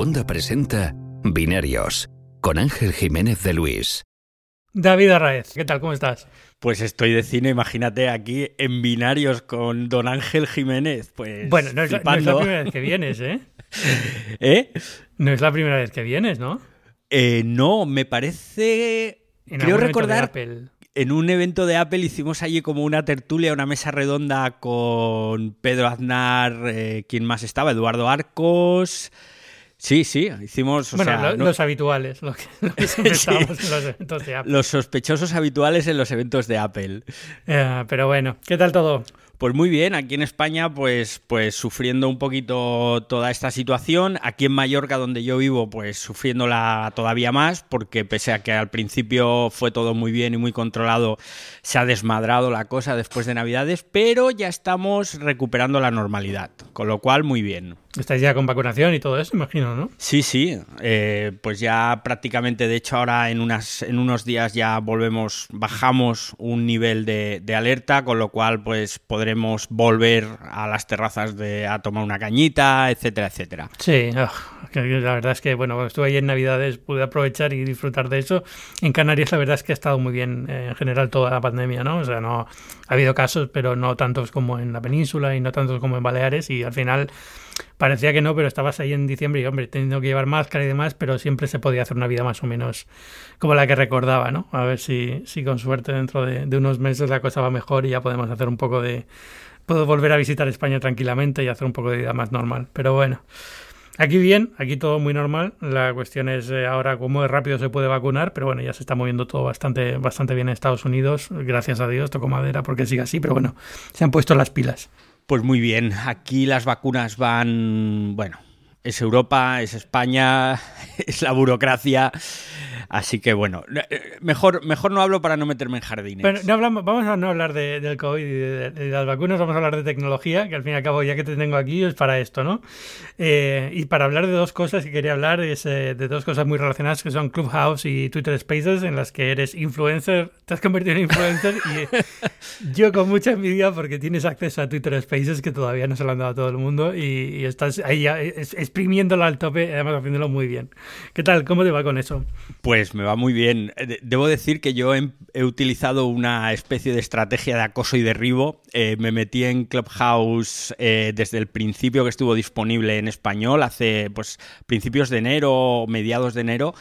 Segunda presenta Binarios con Ángel Jiménez de Luis. David Arraez, ¿qué tal? ¿Cómo estás? Pues estoy de cine, imagínate, aquí en binarios con don Ángel Jiménez. Pues bueno, no es, la, primera vez que vienes, ¿eh? ¿Eh? No es la primera vez que vienes, ¿no? Eh, no, me parece... En Creo recordar en un evento de Apple hicimos allí como una tertulia, una mesa redonda con Pedro Aznar, eh, ¿quién más estaba? Eduardo Arcos. Sí, sí, hicimos. o bueno, sea, lo- no- los habituales, los que, los que Sí. en los eventos de Apple. los sospechosos habituales en los eventos de Apple. Eh, pero bueno, ¿qué tal todo? Pues muy bien, aquí en España, pues, pues sufriendo un poquito toda esta situación. Aquí en Mallorca, donde yo vivo, pues sufriéndola todavía más, porque pese a que al principio fue todo muy bien y muy controlado, se ha desmadrado la cosa después de Navidades, pero ya estamos recuperando la normalidad, con lo cual muy bien. Estáis ya con vacunación y todo eso, imagino, ¿no? Sí, sí, eh, pues ya prácticamente, de hecho ahora en, unas, en unos días ya volvemos, bajamos un nivel de, de alerta, con lo cual pues podremos volver a las terrazas de, a tomar una cañita, etcétera, etcétera. Sí, que la verdad es que, bueno, cuando estuve ahí en Navidades pude aprovechar y disfrutar de eso. En Canarias la verdad es que ha estado muy bien eh, en general toda la pandemia, ¿no? O sea, no ha habido casos, pero no tantos como en la península y no tantos como en Baleares y al final parecía que no, pero estabas ahí en diciembre y, hombre, teniendo que llevar máscara y demás, pero siempre se podía hacer una vida más o menos como la que recordaba, ¿no? A ver si, si con suerte dentro de, unos meses la cosa va mejor y ya podemos hacer un poco de... Puedo volver a visitar España tranquilamente y hacer un poco de vida más normal. Pero bueno, Aquí bien, aquí todo muy normal. La cuestión es eh, ahora cómo rápido se puede vacunar, pero bueno, ya se está moviendo todo bastante, bastante bien en Estados Unidos, gracias a Dios, toco madera porque sigue así, pero bueno, se han puesto las pilas. Pues muy bien, aquí las vacunas van, bueno, es Europa, es España, es la burocracia, así que bueno, eh, mejor, mejor no hablo para no meterme en jardines. Pero no hablamos, vamos a no hablar de- del COVID y de, de las vacunas, vamos a hablar de tecnología, que al fin y al cabo, ya que te tengo aquí, es para esto, ¿no? Eh, y para hablar de dos cosas que quería hablar, es eh, de dos cosas muy relacionadas, que son Clubhouse y Twitter Spaces, en las que eres influencer, te has convertido en influencer, y eh, yo con mucha envidia porque tienes acceso a Twitter Spaces, que todavía no se lo han dado a todo el mundo, y, y estás ahí exprimiéndolo al tope, además haciéndolo muy bien. ¿Qué tal? ¿Cómo te va con eso? Pues me va muy bien. Eh, de- Debo decir que yo he, he utilizado una especie de estrategia de acoso y derribo. Eh, me metí en Clubhouse eh, desde el principio que estuvo disponible en español, hace pues principios de enero, mediados de enero,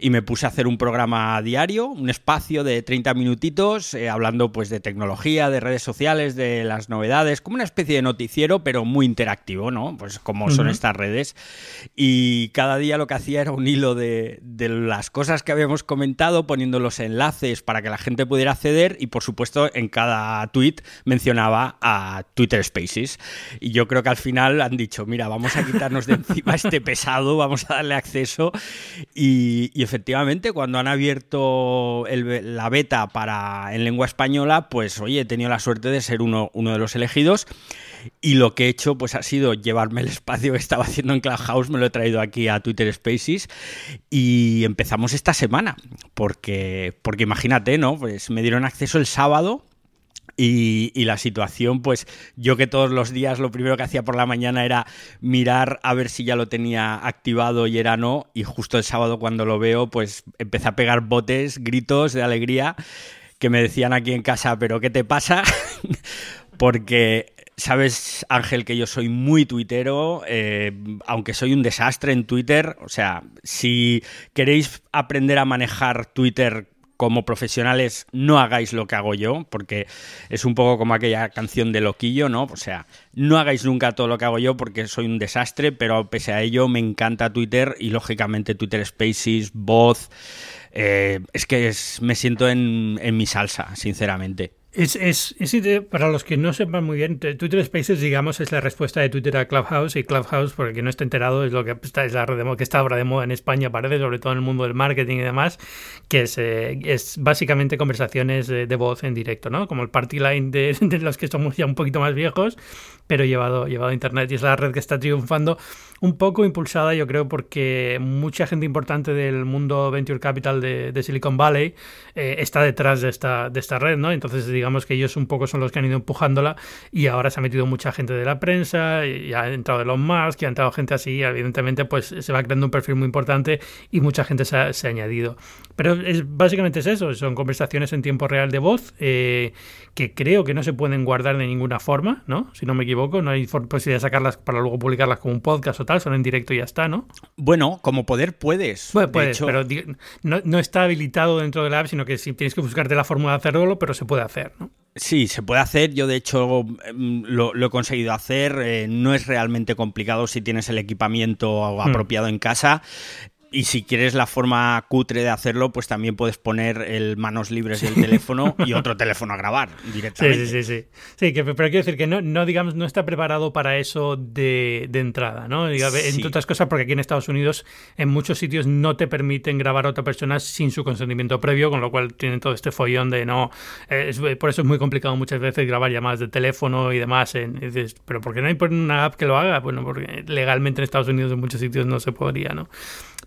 y me puse a hacer un programa diario, un espacio de 30 minutitos, eh, hablando pues de tecnología, de redes sociales, de las novedades, como una especie de noticiero, pero muy interactivo, ¿no? Pues como son Ujú. estas redes. Y cada día lo que hacía era un hilo de, de las cosas que habíamos comentado, poniendo los enlaces para que la gente pudiera acceder y por supuesto en cada tweet mencionaba a Twitter Spaces. Y yo creo que al final han dicho, mira, vamos a quitarnos de encima este pesado, vamos a darle acceso. Y, y efectivamente, cuando han abierto la beta para en lengua española, pues oye, he tenido la suerte de ser uno, uno de los elegidos. Y lo que he hecho pues ha sido llevarme el espacio que estaba haciendo en Clubhouse, me lo he traído aquí a Twitter Spaces y empezamos esta semana, porque, porque imagínate, ¿no? Pues me dieron acceso el sábado y, la situación, pues yo que todos los días lo primero que hacía por la mañana era mirar a ver si ya lo tenía activado y era no, y justo el sábado cuando lo veo, pues empecé a pegar botes, gritos de alegría que me decían aquí en casa, pero ¿qué te pasa? Porque sabes, Ángel, que yo soy muy tuitero, eh, aunque soy un desastre en Twitter. O sea, si queréis aprender a manejar Twitter como profesionales, no hagáis lo que hago yo, porque es un poco como aquella canción de Loquillo, ¿no? O sea, no hagáis nunca todo lo que hago yo porque soy un desastre, pero pese a ello me encanta Twitter y lógicamente Twitter Spaces, voz. eh, es que me siento en, en mi salsa, sinceramente. Es, es, es para los que no sepan muy bien, Twitter Spaces, digamos, es la respuesta de Twitter a Clubhouse y Clubhouse, porque quien no esté enterado, es lo que está, es la red de que está ahora de moda en España, parece, sobre todo en el mundo del marketing y demás, que es, eh, es básicamente conversaciones de, de voz en directo, ¿no? Como el party line de, de los que somos ya un poquito más viejos, pero llevado, llevado a internet y es la red que está triunfando un poco impulsada, yo creo, porque mucha gente importante del mundo venture capital de, de Silicon Valley eh, está detrás de esta, de esta red, ¿no? Entonces, digamos que ellos un poco son los que han ido empujándola y ahora se ha metido mucha gente de la prensa, y ha entrado Elon Musk, y ha entrado gente así, evidentemente pues se va creando un perfil muy importante y mucha gente se ha, añadido. Pero es, básicamente es eso, son conversaciones en tiempo real de voz eh, que creo que no se pueden guardar de ninguna forma, ¿no? Si no me equivoco, no hay posibilidad de sacarlas para luego publicarlas como un podcast o tal, son en directo y ya está, ¿no? Bueno, como poder puedes. Bueno, puedes, pero no, no, está habilitado dentro de la app, sino que si tienes que buscarte la fórmula de hacerlo, pero se puede hacer, ¿no? Sí, se puede hacer. Yo, de hecho, em, lo, he conseguido hacer. Eh, no es realmente complicado si tienes el equipamiento hmm. apropiado en casa. Y si quieres la forma cutre de hacerlo, pues también puedes poner el manos libres del teléfono y otro teléfono a grabar directamente. Sí, sí, sí. sí. que, pero quiero decir que no, no, digamos, no está preparado para eso de, entrada, ¿no? Entre otras cosas, porque aquí en Estados Unidos, en muchos sitios no te permiten grabar a otra persona sin su consentimiento previo, con lo cual tienen todo este follón de no. por eso es muy complicado muchas veces grabar llamadas de teléfono y demás. En, pero ¿por qué no hay una app que lo haga? Bueno, porque legalmente en Estados Unidos en muchos sitios no se podría, ¿no?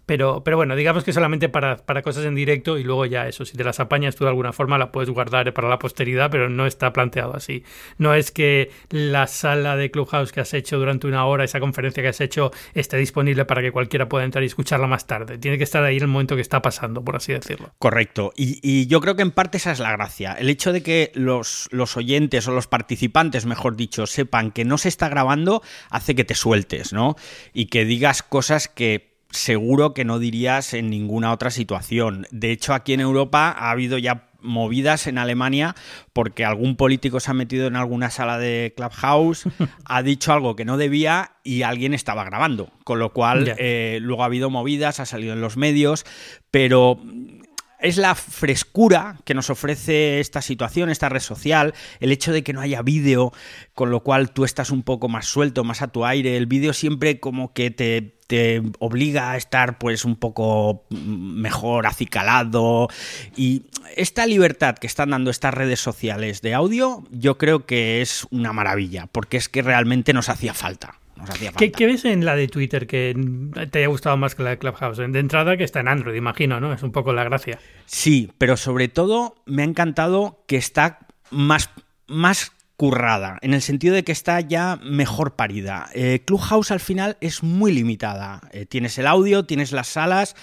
Pero, pero bueno, digamos que solamente para, para, cosas en directo y luego ya eso, si te las apañas tú de alguna forma la puedes guardar para la posteridad, pero no está planteado así. No es que la sala de Clubhouse que has hecho durante una hora, esa conferencia que has hecho, esté disponible para que cualquiera pueda entrar y escucharla más tarde. Tiene que estar ahí el momento que está pasando, por así decirlo. Correcto. Y, y yo creo que en parte esa es la gracia. El hecho de que los, los oyentes o los participantes, mejor dicho, sepan que no se está grabando, hace que te sueltes, ¿no? Y que digas cosas que seguro que no dirías en ninguna otra situación. De hecho, aquí en Europa ha habido ya movidas en Alemania porque algún político se ha metido en alguna sala de Clubhouse, ha dicho algo que no debía y alguien estaba grabando. Con lo cual, eh, luego ha habido movidas, ha salido en los medios, pero es la frescura que nos ofrece esta situación, esta red social, el hecho de que no haya vídeo, con lo cual tú estás un poco más suelto, más a tu aire. El vídeo siempre como que te, obliga a estar pues un poco mejor acicalado y esta libertad que están dando estas redes sociales de audio yo creo que es una maravilla porque es que realmente nos hacía falta. ¿Qué, ves en la de Twitter que te haya gustado más que la de Clubhouse? De entrada que está en Android, imagino, ¿no? Es un poco la gracia. Sí, pero sobre todo me ha encantado que está más, más currada, en el sentido de que está ya mejor parida. Eh, Clubhouse al final es muy limitada. Eh, tienes el audio, tienes las salas,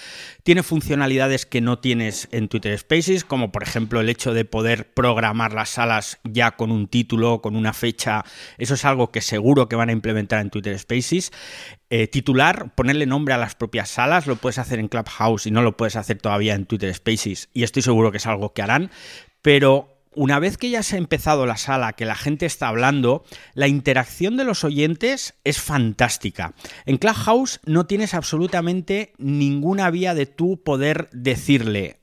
tiene funcionalidades que no tienes en Twitter Spaces, como por ejemplo el hecho de poder programar las salas ya con un título, con una fecha. Eso es algo que seguro que van a implementar en Twitter Spaces. Eh, titular, ponerle nombre a las propias salas, lo puedes hacer en Clubhouse y no lo puedes hacer todavía en Twitter Spaces, y estoy seguro que es algo que harán, pero una vez que ya se ha empezado la sala, que la gente está hablando, la interacción de los oyentes es fantástica. En Clubhouse no tienes absolutamente ninguna vía de tú poder decirle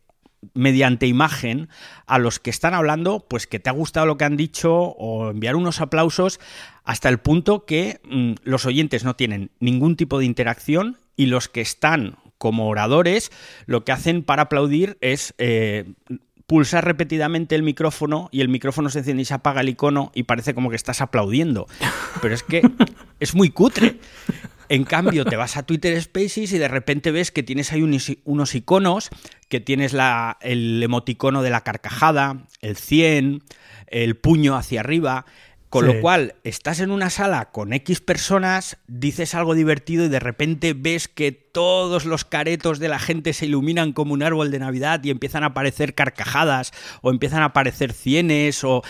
mediante imagen a los que están hablando, pues que te ha gustado lo que han dicho o enviar unos aplausos hasta el punto que mm, los oyentes no tienen ningún tipo de interacción y los que están como oradores lo que hacen para aplaudir es eh, pulsar repetidamente el micrófono y el micrófono se enciende y se apaga el icono y parece como que estás aplaudiendo. Pero es que es muy cutre. En cambio, te vas a Twitter Spaces y de repente ves que tienes ahí unos, iconos, que tienes la, el emoticono de la carcajada, el 100, el puño hacia arriba. Con lo cual, estás en una sala con X personas, dices algo divertido y de repente ves que todos los caretos de la gente se iluminan como un árbol de Navidad y empiezan a aparecer carcajadas o empiezan a aparecer cienes o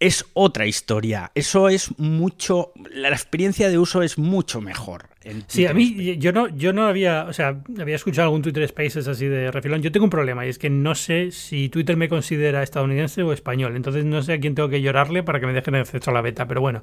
es otra historia. Eso es mucho. La experiencia de uso es mucho mejor. Sí, a mí yo no, yo no había, o sea, había escuchado algún Twitter Spaces así de refilón. Yo tengo un problema y es que no sé si Twitter me considera estadounidense o español. Entonces no sé a quién tengo que llorarle para que me dejen acceso a la beta. Pero bueno,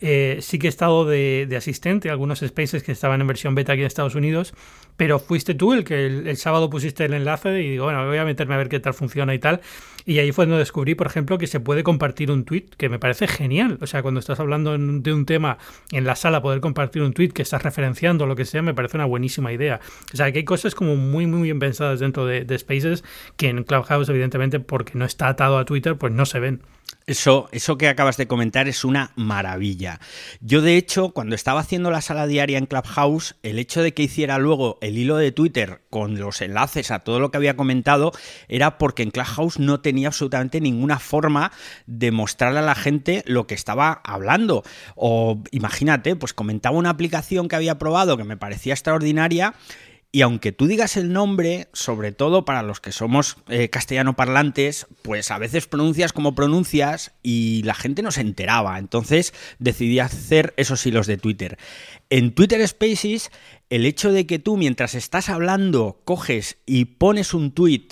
eh, sí que he estado de, de asistente a algunos Spaces que estaban en versión beta aquí en Estados Unidos pero fuiste tú el que el, sábado pusiste el enlace y digo, bueno, voy a meterme a ver qué tal funciona y tal. Y ahí fue donde descubrí, por ejemplo, que se puede compartir un tweet, que me parece genial. O sea, cuando estás hablando de un tema en la sala, poder compartir un tweet que estás referenciando lo que sea, me parece una buenísima idea. O sea, que hay cosas como muy, muy bien pensadas dentro de, de Spaces que en Clubhouse, evidentemente, porque no está atado a Twitter, pues no se ven. Eso, eso que acabas de comentar es una maravilla. Yo, de hecho, cuando estaba haciendo la sala diaria en Clubhouse, el hecho de que hiciera luego el hilo de Twitter con los enlaces a todo lo que había comentado era porque en Clubhouse no tenía absolutamente ninguna forma de mostrarle a la gente lo que estaba hablando. O imagínate, pues comentaba una aplicación que había probado que me parecía extraordinaria y aunque tú digas el nombre, sobre todo para los que somos eh, castellano parlantes, pues a veces pronuncias como pronuncias y la gente no se enteraba. Entonces decidí hacer esos hilos de Twitter. En Twitter Spaces, el hecho de que tú mientras estás hablando coges y pones un tweet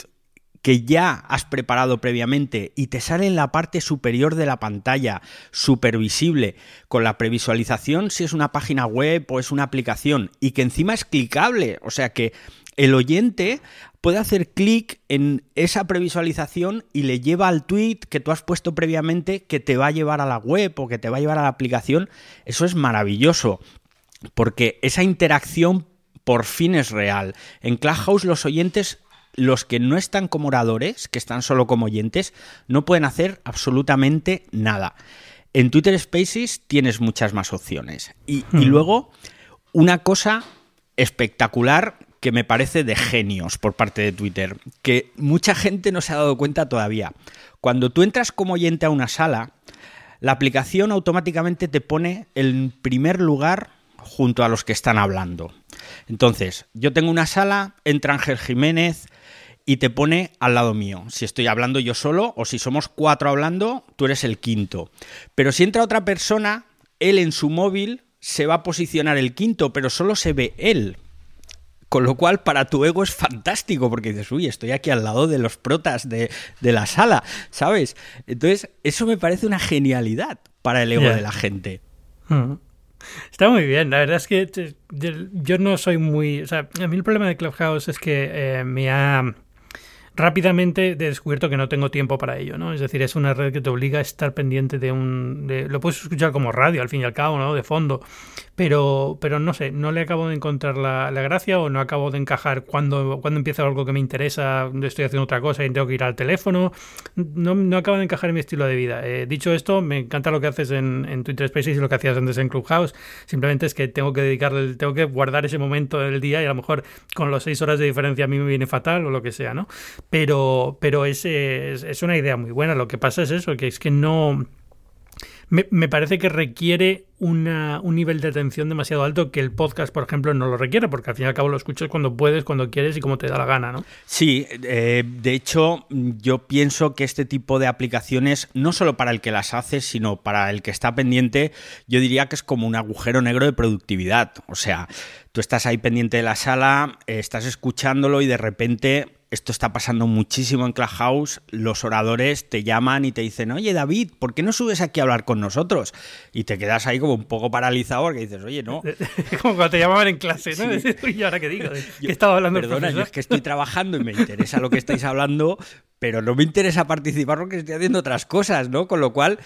que ya has preparado previamente y te sale en la parte superior de la pantalla, supervisible, con la previsualización si es una página web o es una aplicación, y que encima es clicable, o sea que el oyente puede hacer clic en esa previsualización y le lleva al tweet que tú has puesto previamente que te va a llevar a la web o que te va a llevar a la aplicación. Eso es maravilloso, porque esa interacción por fin es real. En Clubhouse los oyentes los que no están como oradores, que están solo como oyentes, no pueden hacer absolutamente nada. En Twitter Spaces tienes muchas más opciones. Y, hmm. luego, una cosa espectacular que me parece de genios por parte de Twitter, que mucha gente no se ha dado cuenta todavía. Cuando tú entras como oyente a una sala, la aplicación automáticamente te pone en primer lugar junto a los que están hablando. Entonces, yo tengo una sala, entra Ángel Jiménez, y te pone al lado mío. Si estoy hablando yo solo o si somos cuatro hablando, tú eres el quinto. Pero si entra otra persona, él en su móvil se va a posicionar el quinto, pero solo se ve él. Con lo cual, para tu ego es fantástico, porque dices, uy, estoy aquí al lado de los protas de, la sala, ¿sabes? Entonces, eso me parece una genialidad para el ego de la gente. Está muy bien, la verdad es que yo no soy muy... O sea, a mí el problema de Clubhouse es que eh, me ha rápidamente he descubierto que no tengo tiempo para ello, ¿no? Es decir, es una red que te obliga a estar pendiente de un... lo puedes escuchar como radio, al fin y al cabo, ¿no? De fondo, pero, pero no sé, no le acabo de encontrar la, gracia o no acabo de encajar cuando, cuando empieza algo que me interesa, estoy haciendo otra cosa y tengo que ir al teléfono, no, no acaba de encajar en mi estilo de vida. Eh, dicho esto, me encanta lo que haces en, en, Twitter Spaces y lo que hacías antes en Clubhouse, simplemente es que tengo que dedicarle, tengo que guardar ese momento del día y a lo mejor con las seis horas de diferencia a mí me viene fatal o lo que sea, ¿no? Pero, pero es, es, una idea muy buena, lo que pasa es eso, que es que no me, parece que requiere una, un nivel de atención demasiado alto que el podcast, por ejemplo, no lo requiere, porque al fin y al cabo lo escuchas cuando puedes, cuando quieres y como te da la gana, ¿no? Sí, eh, de hecho, yo pienso que este tipo de aplicaciones, no solo para el que las hace, sino para el que está pendiente, yo diría que es como un agujero negro de productividad. O sea, tú estás ahí pendiente de la sala, eh, estás escuchándolo y de repente esto está pasando muchísimo en Clubhouse, los oradores te llaman y te dicen, oye David, ¿por qué no subes aquí a hablar con nosotros? Y te quedas ahí como un poco paralizado porque dices, oye, no. como cuando te llamaban en clase, ¿no? ¿Y ahora qué digo? ¿Qué estaba hablando Perdona, yo es que estoy trabajando y me interesa lo que estáis hablando, pero no me interesa participar porque estoy haciendo otras cosas, ¿no? Con lo cual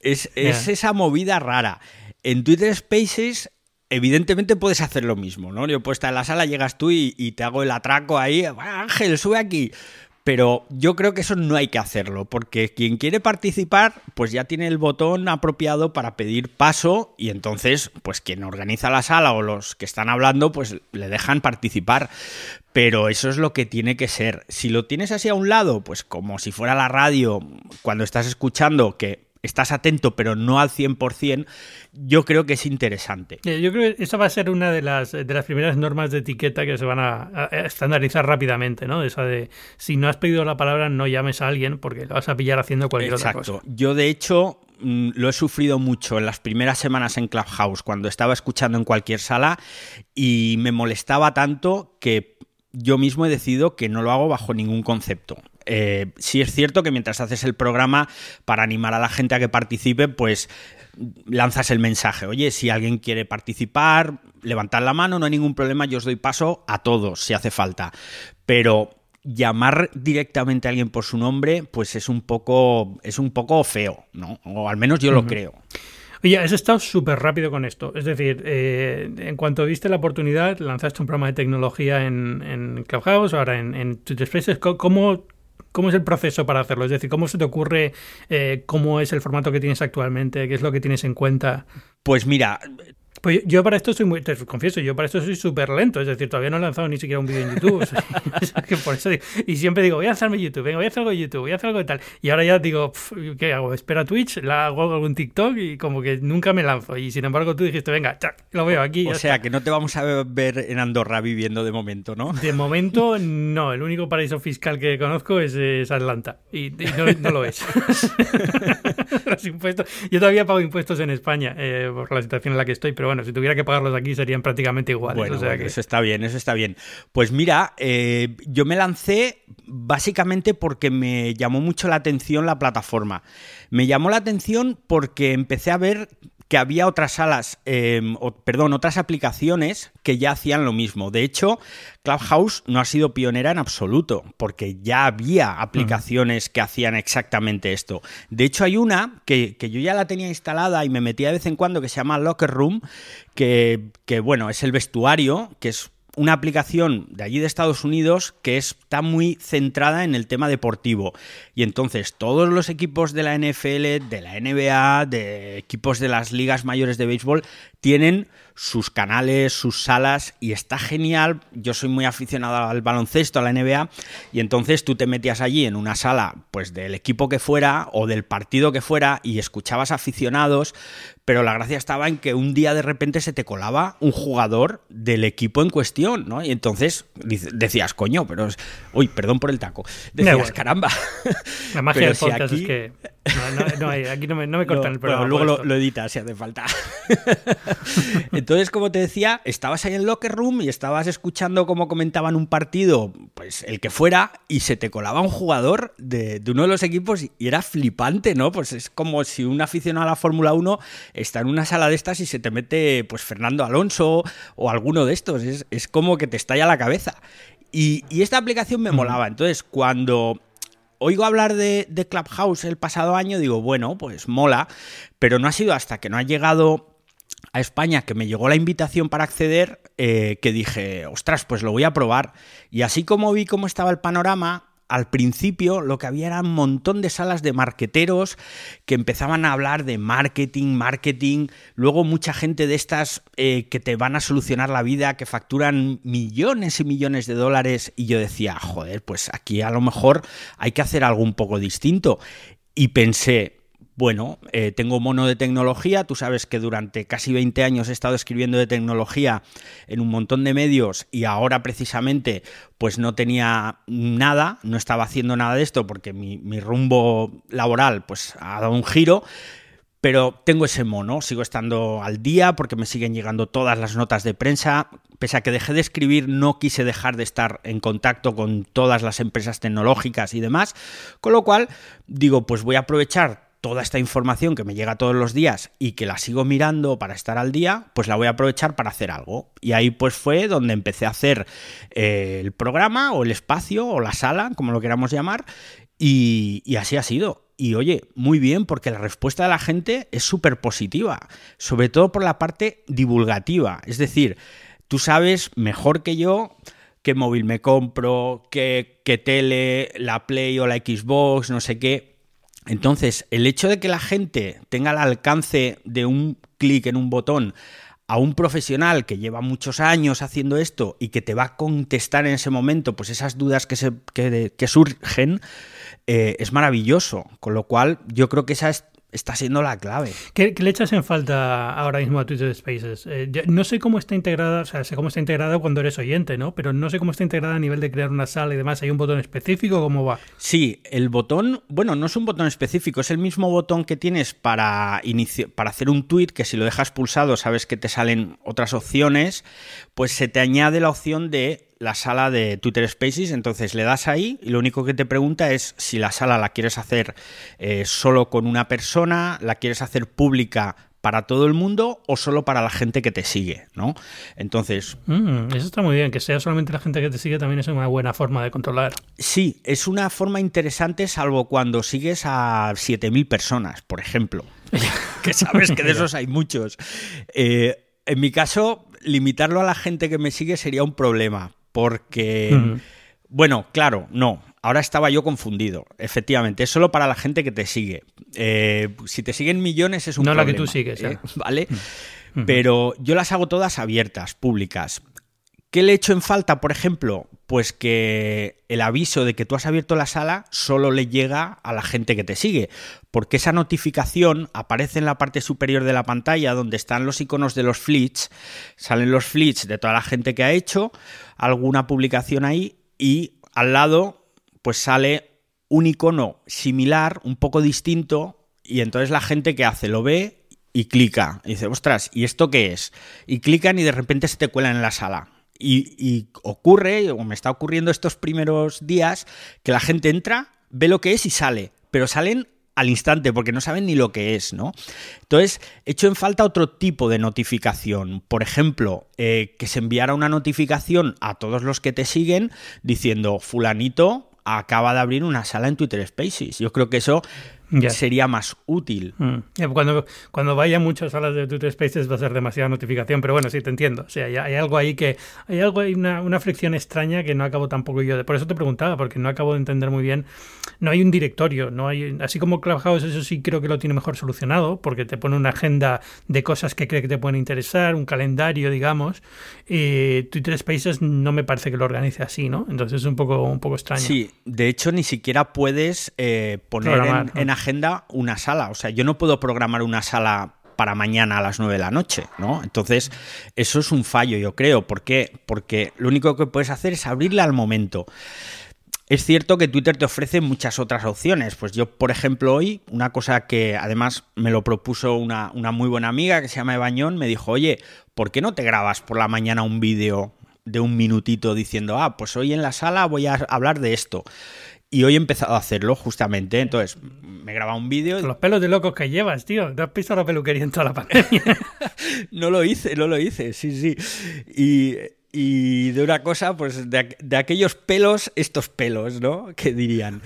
es, es esa movida rara. En Twitter Spaces evidentemente puedes hacer lo mismo, ¿no? Yo puedo estar en la sala, llegas tú y, te hago el atraco ahí, Ángel, sube aquí. Pero yo creo que eso no hay que hacerlo, porque quien quiere participar, pues ya tiene el botón apropiado para pedir paso y entonces, pues quien organiza la sala o los que están hablando, pues le dejan participar. Pero eso es lo que tiene que ser. Si lo tienes así a un lado, pues como si fuera la radio, cuando estás escuchando que estás atento pero no al 100%, yo creo que es interesante. Eh, yo creo que esa va a ser una de las, de las primeras normas de etiqueta que se van a, estandarizar rápidamente, ¿no? Esa de si no has pedido la palabra no llames a alguien porque lo vas a pillar haciendo cualquier otra cosa. Exacto. Yo de hecho mm, lo he sufrido mucho en las primeras semanas en Clubhouse cuando estaba escuchando en cualquier sala y me molestaba tanto que yo mismo he decidido que no lo hago bajo ningún concepto. Eh, sí es cierto que mientras haces el programa para animar a la gente a que participe, pues lanzas el mensaje, oye, si alguien quiere participar, levantad la mano, no hay ningún problema, yo os doy paso a todos si hace falta. Pero llamar directamente a alguien por su nombre, pues es un poco, es un poco feo, ¿no? O al menos yo lo creo. Oye, has estado súper rápido con esto. Es decir, eh, en cuanto viste la oportunidad, lanzaste un programa de tecnología en, en Clubhouse, ahora en, en Twitter Spaces. ¿Cómo ¿Cómo es el proceso para hacerlo? Es decir, ¿cómo se te ocurre? Eh, ¿Cómo es el formato que tienes actualmente? ¿Qué es lo que tienes en cuenta? Pues mira, pues yo para esto soy muy, te confieso, yo para esto soy súper lento, es decir, todavía no he lanzado ni siquiera un vídeo en YouTube. por eso y siempre digo, voy a lanzarme YouTube, venga, voy a hacer algo en YouTube, voy a hacer algo de tal. Y ahora ya digo, ¿qué hago? Espera Twitch, la hago algún TikTok y como que nunca me lanzo. Y sin embargo tú dijiste, venga, lo veo aquí. O sea, que no te vamos a ver en Andorra viviendo de momento, ¿no? De momento no, el único paraíso fiscal que conozco es, Atlanta y, no, lo es. Los impuestos, yo todavía pago impuestos en España eh, por la situación en la que estoy, pero bueno, si tuviera que pagarlos aquí serían prácticamente iguales. Bueno, o sea que... eso está bien, eso está bien. Pues mira, eh, yo me lancé básicamente porque me llamó mucho la atención la plataforma. Me llamó la atención porque empecé a ver que había otras salas, em, perdón, otras aplicaciones que ya hacían lo mismo. De hecho, Clubhouse no ha sido pionera en absoluto, porque ya había aplicaciones que hacían exactamente esto. De hecho, hay una que, yo ya la tenía instalada y me metía de vez en cuando que se llama Locker Room, que, que bueno, es el vestuario, que es una aplicación de allí de Estados Unidos que está muy centrada en el tema deportivo. Y entonces todos los equipos de la NFL, de la NBA, de equipos de las ligas mayores de béisbol, tienen sus canales, sus salas y está genial. Yo soy muy aficionado al baloncesto, a la NBA y entonces tú te metías allí en una sala pues del equipo que fuera o del partido que fuera y escuchabas aficionados, pero la gracia estaba en que un día de repente se te colaba un jugador del equipo en cuestión, ¿no? Y entonces decías, coño, pero uy, perdón por el taco. Decías, caramba. La magia del podcast es que no, no, aquí no me, no me cortan el programa. luego lo, lo, editas si hace falta. Entonces, como te decía, estabas ahí en Locker Room y estabas escuchando cómo comentaban un partido, pues el que fuera, y se te colaba un jugador de, uno de los equipos y era flipante, ¿no? Pues es como si un aficionado a la Fórmula 1 está en una sala de estas y se te mete, pues, Fernando Alonso o alguno de estos. Es, como que te estalla la cabeza. Y, esta aplicación me molaba. Entonces, cuando oigo hablar de, Clubhouse el pasado año, digo, bueno, pues mola, pero no ha sido hasta que no ha llegado a España que me llegó la invitación para acceder, eh, que dije, ostras, pues lo voy a probar. Y así como vi cómo estaba el panorama, al principio lo que había era un montón de salas de marqueteros que empezaban a hablar de marketing, marketing, luego mucha gente de estas eh, que te van a solucionar la vida, que facturan millones y millones de dólares y yo decía, joder, pues aquí a lo mejor hay que hacer algo un poco distinto. Y pensé, bueno, eh, tengo mono de tecnología, tú sabes que durante casi 20 años he estado escribiendo de tecnología en un montón de medios y ahora precisamente pues no tenía nada, no estaba haciendo nada de esto porque mi, mi rumbo laboral pues ha dado un giro, pero tengo ese mono, sigo estando al día porque me siguen llegando todas las notas de prensa. Pese a que dejé de escribir, no quise dejar de estar en contacto con todas las empresas tecnológicas y demás. Con lo cual, digo, pues voy a aprovechar toda esta información que me llega todos los días y que la sigo mirando para estar al día, pues la voy a aprovechar para hacer algo. Y ahí pues fue donde empecé a hacer eh, el programa o el espacio o la sala, como lo queramos llamar, y, así ha sido. Y oye, muy bien, porque la respuesta de la gente es súper positiva, sobre todo por la parte divulgativa. Es decir, tú sabes mejor que yo qué móvil me compro, qué tele, la Play o la Xbox, no sé qué entonces, el hecho de que la gente tenga el alcance de un clic en un botón a un profesional que lleva muchos años haciendo esto y que te va a contestar en ese momento, pues esas dudas que, se, que, surgen, eh, es maravilloso. Con lo cual, yo creo que esa es está siendo la clave. ¿Qué, le echas en falta ahora mismo a Twitter Spaces? Eh, no sé cómo está integrada, o sea, sé cómo está integrada cuando eres oyente, ¿no? Pero no sé cómo está integrada a nivel de crear una sala y demás. ¿Hay un botón específico? ¿Cómo va? Sí, el botón, bueno, no es un botón específico, es el mismo botón que tienes para, para hacer un tweet, que si lo dejas pulsado sabes que te salen otras opciones, pues se te añade la opción de la sala de Twitter Spaces, entonces le das ahí y lo único que te pregunta es si la sala la quieres hacer eh, solo con una persona, la quieres hacer pública para todo el mundo o solo para la gente que te sigue, ¿no? Entonces... Mm, eso está muy bien, que sea solamente la gente que te sigue también es una buena forma de controlar. Sí, es una forma interesante salvo cuando sigues a 7.000 personas, por ejemplo, que sabes que de esos hay muchos. Eh, en mi caso, limitarlo a la gente que me sigue sería un problema, porque, bueno, claro, no. ahora estaba yo confundido. Efectivamente, es solo para la gente que te sigue. Eh, si te siguen millones es un no problema. la que tú sigues, ¿eh? ¿vale? Pero yo las hago todas abiertas, públicas. ¿Qué le echo en falta, por ejemplo? Pues que el aviso de que tú has abierto la sala solo le llega a la gente que te sigue, porque esa notificación aparece en la parte superior de la pantalla donde están los iconos de los flits, salen los flits de toda la gente que ha hecho alguna publicación ahí y al lado pues sale un icono similar, un poco distinto, y entonces la gente que hace lo ve y clica. Y dice, ostras, ¿y esto qué es? Y clican y de repente se te cuelan en la sala. Y, ocurre, o me está ocurriendo estos primeros días, que la gente entra, ve lo que es y sale, pero salen al instante porque no saben ni lo que es, ¿no? Entonces, hecho en falta otro tipo de notificación. Por ejemplo, eh, que se enviara una notificación a todos los que te siguen diciendo, fulanito acaba de abrir una sala en Twitter Spaces. Yo creo que eso sería más útil. Mm. Cuando, cuando vaya muchas salas de Twitter Spaces va a ser demasiada notificación, pero bueno, sí, te entiendo. O sea, hay, algo ahí que. Hay algo, hay una, una, fricción extraña que no acabo tampoco yo de. Por eso te preguntaba, porque no acabo de entender muy bien. No hay un directorio, no hay. Así como Clubhouse, eso sí creo que lo tiene mejor solucionado, porque te pone una agenda de cosas que cree que te pueden interesar, un calendario, digamos. Y Twitter Spaces no me parece que lo organice así, ¿no? Entonces es un poco, un poco extraño. Sí, de hecho, ni siquiera puedes eh, poner en, en agenda una sala. O sea, yo no puedo programar una sala para mañana a las 9 de la noche, ¿no? Entonces, eso es un fallo, yo creo. ¿Por qué? Porque lo único que puedes hacer es abrirla al momento. Es cierto que Twitter te ofrece muchas otras opciones. Pues yo, por ejemplo, hoy, una cosa que además me lo propuso una, una muy buena amiga que se llama Ebañón, me dijo, oye, ¿por qué no te grabas por la mañana un vídeo de un minutito diciendo, ah, pues hoy en la sala voy a hablar de esto? Y hoy he empezado a hacerlo justamente. Entonces, me graba un vídeo. Los pelos de locos que llevas, tío. ¿Te has pisado la peluquería en toda la pandemia? no lo hice, no lo hice, sí, sí. Y, de una cosa, pues de, de, aquellos pelos, estos pelos, ¿no? Que dirían.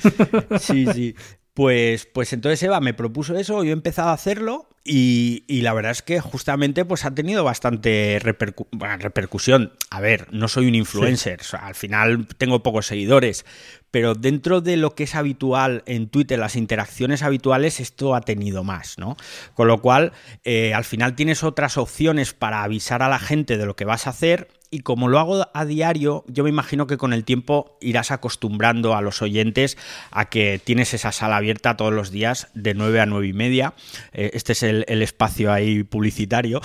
Sí, sí. Pues, pues entonces Eva me propuso eso, yo he empezado a hacerlo y, la verdad es que justamente pues ha tenido bastante repercusión. A ver, no soy un influencer, al final tengo pocos seguidores, pero dentro de lo que es habitual en Twitter, las interacciones habituales, esto ha tenido más, ¿no? Con lo cual, eh, al final tienes otras opciones para avisar a la gente de lo que vas a hacer y como lo hago a diario, yo me imagino que con el tiempo irás acostumbrando a los oyentes a que tienes esa sala abierta todos los días de 9 a 9 y media. Eh, este es el, espacio ahí publicitario.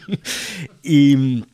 y,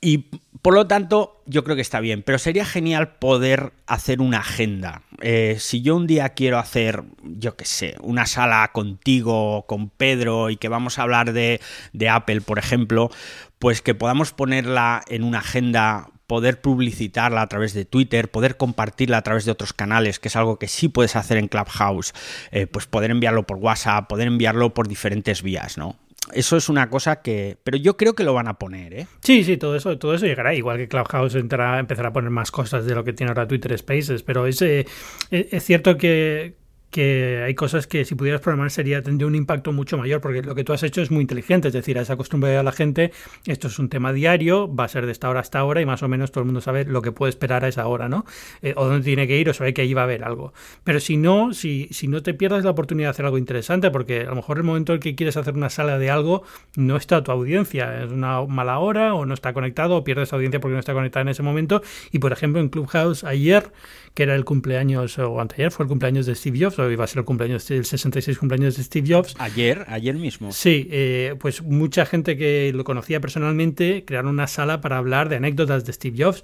y por lo tanto, yo creo que está bien, pero sería genial poder hacer una agenda. Eh, si yo un día quiero hacer, yo qué sé, una sala contigo, con Pedro, y que vamos a hablar de, de Apple, por ejemplo, pues que podamos ponerla en una agenda poder publicitarla a través de Twitter, poder compartirla a través de otros canales, que es algo que sí puedes hacer en Clubhouse, eh, pues poder enviarlo por WhatsApp, poder enviarlo por diferentes vías, ¿no? Eso es una cosa que. Pero yo creo que lo van a poner, ¿eh? Sí, sí, todo eso, todo eso llegará. Igual que Clubhouse entrará, empezará a poner más cosas de lo que tiene ahora Twitter Spaces. Pero es, eh, es cierto que, que hay cosas que si pudieras programar sería tendría un impacto mucho mayor porque lo que tú has hecho es muy inteligente, es decir, has acostumbrado a la gente, esto es un tema diario, va a ser de esta hora hasta ahora y más o menos todo el mundo sabe lo que puede esperar a esa hora, ¿no? Eh, o dónde tiene que ir o sabe que allí va a haber algo. Pero si no, si, si no te pierdas la oportunidad de hacer algo interesante, porque a lo mejor el momento en que quieres hacer una sala de algo no está tu audiencia, es una mala hora o no está conectado o pierdes audiencia porque no está conectada en ese momento y por ejemplo en Clubhouse ayer que era el cumpleaños, o anteayer fue el cumpleaños de Steve Jobs, iba a ser el cumpleaños, el 66 cumpleaños de Steve Jobs. Ayer, ayer mismo. Sí, eh, pues mucha gente que lo conocía personalmente crearon una sala para hablar de anécdotas de Steve Jobs.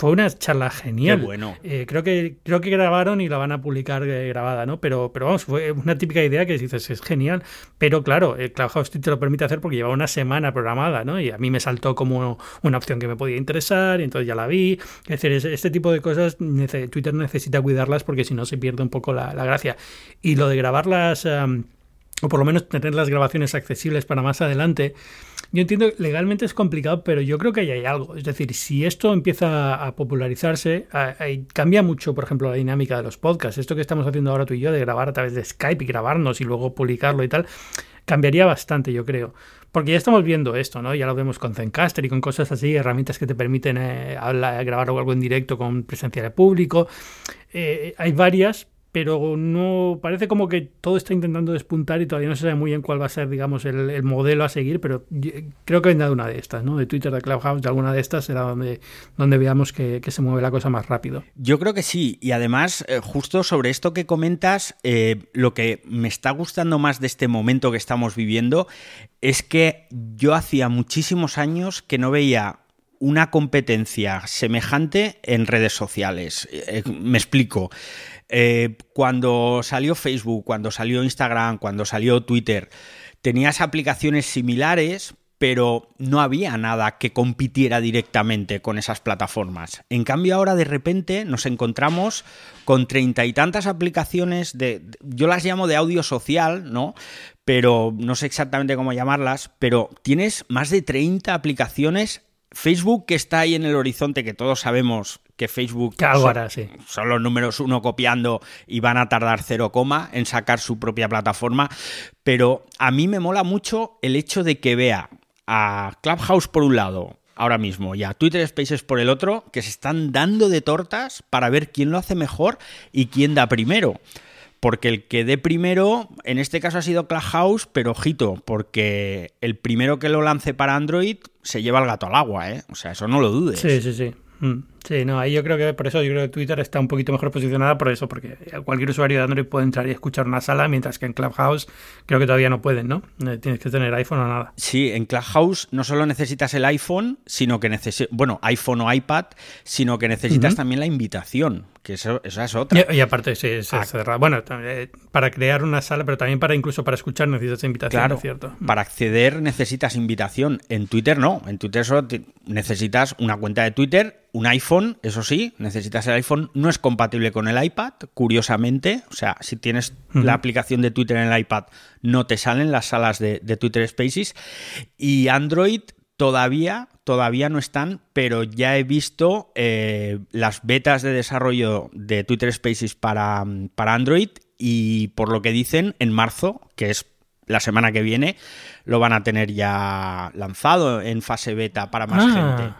Fue una charla genial. Qué bueno. Eh, creo, que, creo que grabaron y la van a publicar eh, grabada, ¿no? Pero, pero vamos, fue una típica idea que dices, es genial. Pero claro, el Clubhouse te lo permite hacer porque lleva una semana programada, ¿no? Y a mí me saltó como una opción que me podía interesar y entonces ya la vi. Es decir, este tipo de cosas Twitter necesita cuidarlas porque si no se pierde un poco la, gracia. Y lo de grabarlas... o por lo menos tener las grabaciones accesibles para más adelante, yo entiendo, legalmente es complicado, pero yo creo que ahí hay algo. Es decir, si esto empieza a popularizarse, cambia mucho, por ejemplo, la dinámica de los podcasts. Esto que estamos haciendo ahora tú y yo, de grabar a través de Skype y grabarnos y luego publicarlo y tal, cambiaría bastante, yo creo. Porque ya estamos viendo esto, ¿no? Ya lo vemos con Zencaster y con cosas así, herramientas que te permiten eh, grabar algo en directo con presencia de público. Eh, hay varias, pero no parece como que todo está intentando despuntar y todavía no se sabe muy bien cuál va a ser, digamos, el, modelo a seguir, pero creo que vendrá una de estas, ¿no? De Twitter, de Clubhouse, de alguna de estas será donde, donde veamos que, se mueve la cosa más rápido. Yo creo que sí, y además, eh, justo sobre esto que comentas, eh, lo que me está gustando más de este momento que estamos viviendo es que yo hacía muchísimos años que no veía una competencia semejante en redes sociales. Eh, me explico. Eh, cuando salió Facebook, cuando salió Instagram, cuando salió Twitter, tenías aplicaciones similares, pero no había nada que compitiera directamente con esas plataformas. En cambio, ahora de repente nos encontramos con treinta y tantas aplicaciones de. Yo las llamo de audio social, ¿no? Pero no sé exactamente cómo llamarlas, pero tienes más de 30 aplicaciones. Facebook que está ahí en el horizonte, que todos sabemos que Facebook son, los números uno copiando y van a tardar cero coma en sacar su propia plataforma. Pero a mí me mola mucho el hecho de que vea a Clubhouse por un lado, ahora mismo, y a Twitter Spaces por el otro, que se están dando de tortas para ver quién lo hace mejor y quién da primero. Porque el que dé primero, en este caso ha sido Clubhouse, pero ojito, porque el primero que lo lance para Android se lleva el gato al agua, ¿eh? O sea, eso no lo dudes. Sí, sí, sí. Mm. Sí, no, ahí yo creo que por eso yo creo que Twitter está un poquito mejor posicionada por eso, porque cualquier usuario de Android puede entrar y escuchar una sala, mientras que en Clubhouse creo que todavía no pueden, ¿no? Eh, tienes que tener iPhone o nada. Sí, en Clubhouse no solo necesitas el iPhone, sino que necesitas, bueno, iPhone o iPad, sino que necesitas también la invitación, que eso, es otra. Y, aparte, sí, es ah. cerrado. Bueno, eh, para crear una sala, pero también para incluso para escuchar necesitas invitación, claro, cierto? Para acceder necesitas invitación. En Twitter no, en Twitter solo necesitas una cuenta de Twitter, un iPhone, eso sí, necesitas el iPhone, no es compatible con el iPad, curiosamente, o sea, si tienes la aplicación de Twitter en el iPad, no te salen las salas de, Twitter Spaces, y Android todavía, todavía no están, pero ya he visto eh, las betas de desarrollo de Twitter Spaces para, para Android y por lo que dicen, en marzo, que es la semana que viene, lo van a tener ya lanzado en fase beta para más ah. gente.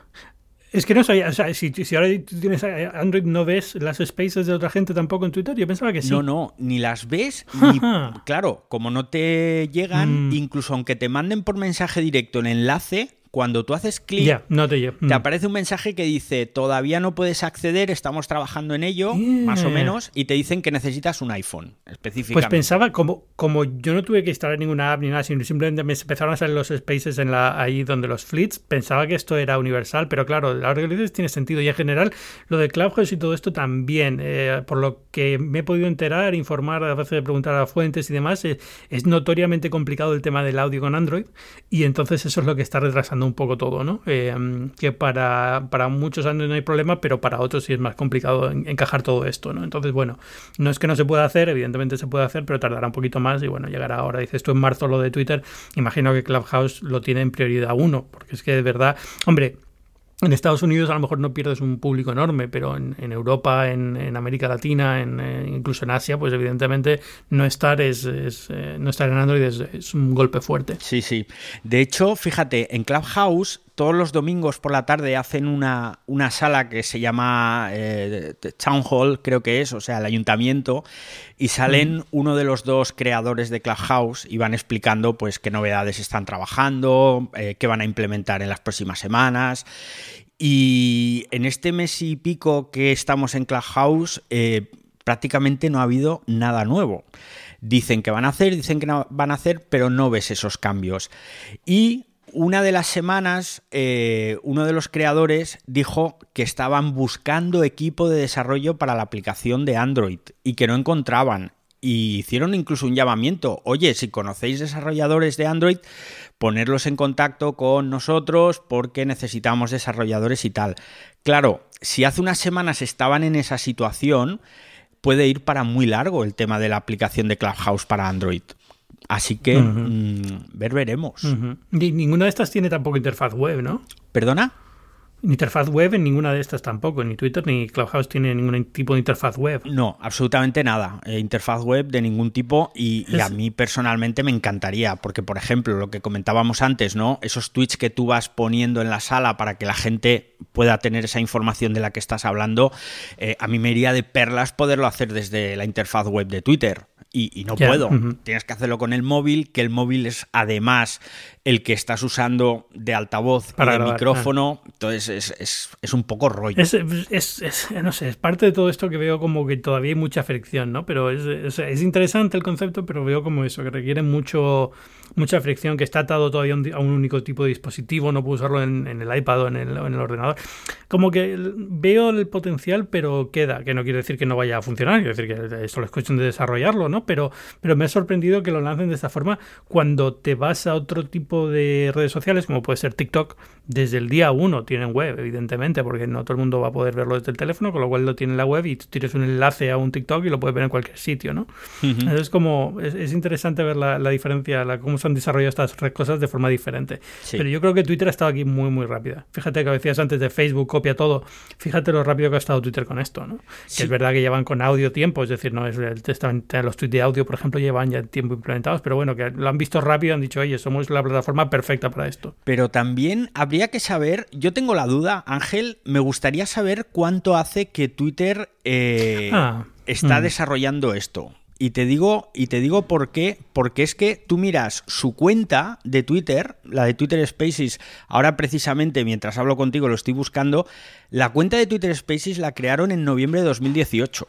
Es que no sabía, o sea, si, ahora tú tienes Android, ¿no ves las spaces de otra gente tampoco en Twitter? Yo pensaba que sí. No, no, ni las ves, ni, claro, como no te llegan, mm. incluso aunque te manden por mensaje directo el enlace, cuando tú haces clic, no te, te, mm. aparece un mensaje que dice, todavía no puedes acceder, estamos trabajando en ello, más o menos, y te dicen que necesitas un iPhone, específicamente. Pues pensaba, como, como yo no tuve que instalar ninguna app ni nada, sino simplemente me empezaron a salir los spaces en la, ahí donde los fleets, pensaba que esto era universal, pero claro, ahora que dices tiene sentido. Y en general, lo de Clubhouse y todo esto también, eh, por lo que me he podido enterar, informar, a veces preguntar a fuentes y demás, es, es notoriamente complicado el tema del audio con Android, y entonces eso es lo que está retrasando un poco todo, ¿no? Eh, que para, para, muchos años no hay problema, pero para otros sí es más complicado encajar todo esto, ¿no? Entonces, bueno, no es que no se pueda hacer, evidentemente se puede hacer, pero tardará un poquito más y bueno, llegará ahora. Dices tú en marzo lo de Twitter, imagino que Clubhouse lo tiene en prioridad uno, porque es que de verdad, hombre, en Estados Unidos a lo mejor no pierdes un público enorme, pero en, Europa, en, América Latina, en, eh, incluso en Asia, pues evidentemente no estar es, eh, no estar en Android es, un golpe fuerte. Sí, sí. De hecho, fíjate, en Clubhouse todos los domingos por la tarde hacen una, una sala que se llama eh, Town Hall, creo que es, o sea, el ayuntamiento, y salen uno de los dos creadores de Clubhouse y van explicando pues qué novedades están trabajando, eh, qué van a implementar en las próximas semanas. Y en este mes y pico que estamos en Clubhouse, eh, prácticamente no ha habido nada nuevo. Dicen que van a hacer, dicen que no van a hacer, pero no ves esos cambios. Y una de las semanas, eh, uno de los creadores dijo que estaban buscando equipo de desarrollo para la aplicación de Android y que no encontraban. Y hicieron incluso un llamamiento. Oye, si conocéis desarrolladores de Android, ponerlos en contacto con nosotros porque necesitamos desarrolladores y tal. Claro, si hace unas semanas estaban en esa situación, puede ir para muy largo el tema de la aplicación de Clubhouse para Android Así que mm, ver veremos. ninguna de estas tiene tampoco interfaz web, ¿no? ¿Perdona? Interfaz web en ninguna de estas tampoco, ni Twitter ni Clubhouse tiene ningún tipo de interfaz web. No, absolutamente nada. Eh, interfaz web de ningún tipo y, a mí personalmente me encantaría, porque por ejemplo, lo que comentábamos antes, ¿no? Esos tweets que tú vas poniendo en la sala para que la gente pueda tener esa información de la que estás hablando, eh, a mí me iría de perlas poderlo hacer desde la interfaz web de Twitter y, no puedo. Tienes que hacerlo con el móvil, que el móvil es además el que estás usando de altavoz para el micrófono. Entonces es, un poco rollo. Es, no sé, es parte de todo esto que veo como que todavía hay mucha fricción, ¿no? Pero es, interesante el concepto, pero veo como eso, que requiere mucho mucha fricción, que está atado todavía a un único tipo de dispositivo, no puedo usarlo en, el iPad o en el, en el, ordenador. Como que veo el potencial, pero queda, que no quiere decir que no vaya a funcionar, quiere decir que esto es cuestión de desarrollarlo, ¿no? Pero, pero me ha sorprendido que lo lancen de esta forma cuando te vas a otro tipo de redes sociales, como puede ser TikTok, desde el día uno tienen web, evidentemente, porque no todo el mundo va a poder verlo desde el teléfono, con lo cual lo tiene en la web y tú tienes un enlace a un TikTok y lo puedes ver en cualquier sitio, ¿no? Es como, es, interesante ver la, diferencia, la, cómo se han desarrollado estas cosas de forma diferente. Pero yo creo que Twitter ha estado aquí muy, muy rápida. Fíjate que decías antes de Facebook, copia todo. Fíjate lo rápido que ha estado Twitter con esto, ¿no? Que es verdad que llevan con audio tiempo, es decir, no es los tweets de audio, por ejemplo, llevan ya tiempo implementados, pero bueno, que lo han visto rápido, han dicho, oye, somos la plataforma perfecta para esto. Pero también habría que saber, yo tengo la duda, Ángel, me gustaría saber cuánto hace que Twitter eh, ah, está mm. desarrollando esto. Y te digo, y te digo por qué, porque es que tú miras su cuenta de Twitter, la de Twitter Spaces, ahora precisamente mientras hablo contigo lo estoy buscando, la cuenta de Twitter Spaces la crearon en noviembre de 2018.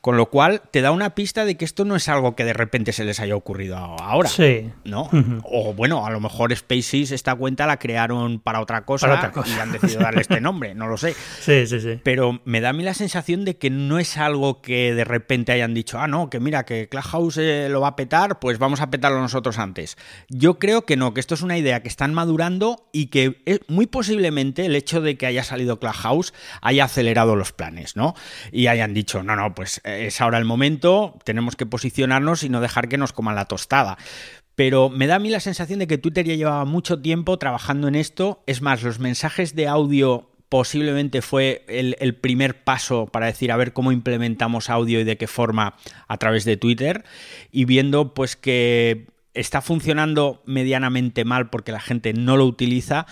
Con lo cual te da una pista de que esto no es algo que de repente se les haya ocurrido ahora. Sí. ¿No? O bueno, a lo mejor Spaces esta cuenta la crearon para otra, cosa, y han decidido darle este nombre, no lo sé. Sí, sí, sí. Pero me da a mí la sensación de que no es algo que de repente hayan dicho, ah, no, que mira, que Clubhouse eh, lo va a petar, pues vamos a petarlo nosotros antes. Yo creo que no, que esto es una idea que están madurando y que eh, muy posiblemente el hecho de que haya salido Clubhouse haya acelerado los planes, ¿no? Y hayan dicho, no, no, pues es ahora el momento, tenemos que posicionarnos y no dejar que nos coman la tostada. Pero me da a mí la sensación de que Twitter ya llevaba mucho tiempo trabajando en esto. Es más, los mensajes de audio posiblemente fue el, el, primer paso para decir a ver cómo implementamos audio y de qué forma a través de Twitter. Y viendo pues que está funcionando medianamente mal porque la gente no lo utiliza,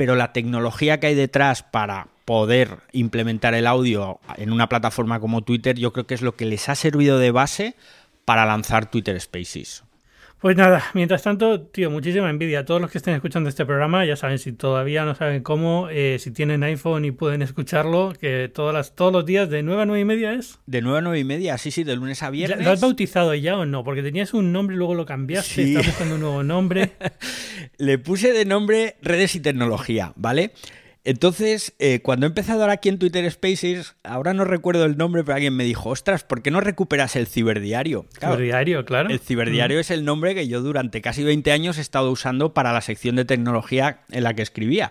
pero la tecnología que hay detrás para poder implementar el audio en una plataforma como Twitter, yo creo que es lo que les ha servido de base para lanzar Twitter Spaces. Pues nada, mientras tanto, tío, muchísima envidia. a Todos los que estén escuchando este programa, ya saben, si todavía no saben cómo, eh, si tienen iPhone y pueden escucharlo, que todas las, todos los días de 9 a 9 y media es. De 9 a 9 y media, sí, sí, de lunes a viernes. ¿Lo has bautizado ya o no? Porque tenías un nombre y luego lo cambiaste, sí. estás buscando un nuevo nombre. Le puse de nombre Redes y Tecnología, ¿vale? Entonces, eh, cuando he empezado ahora aquí en Twitter Spaces, ahora no recuerdo el nombre, pero alguien me dijo, ostras, ¿por qué no recuperas el ciberdiario? ciberdiario, claro. El ciberdiario mm. es el nombre que yo durante casi 20 años he estado usando para la sección de tecnología en la que escribía.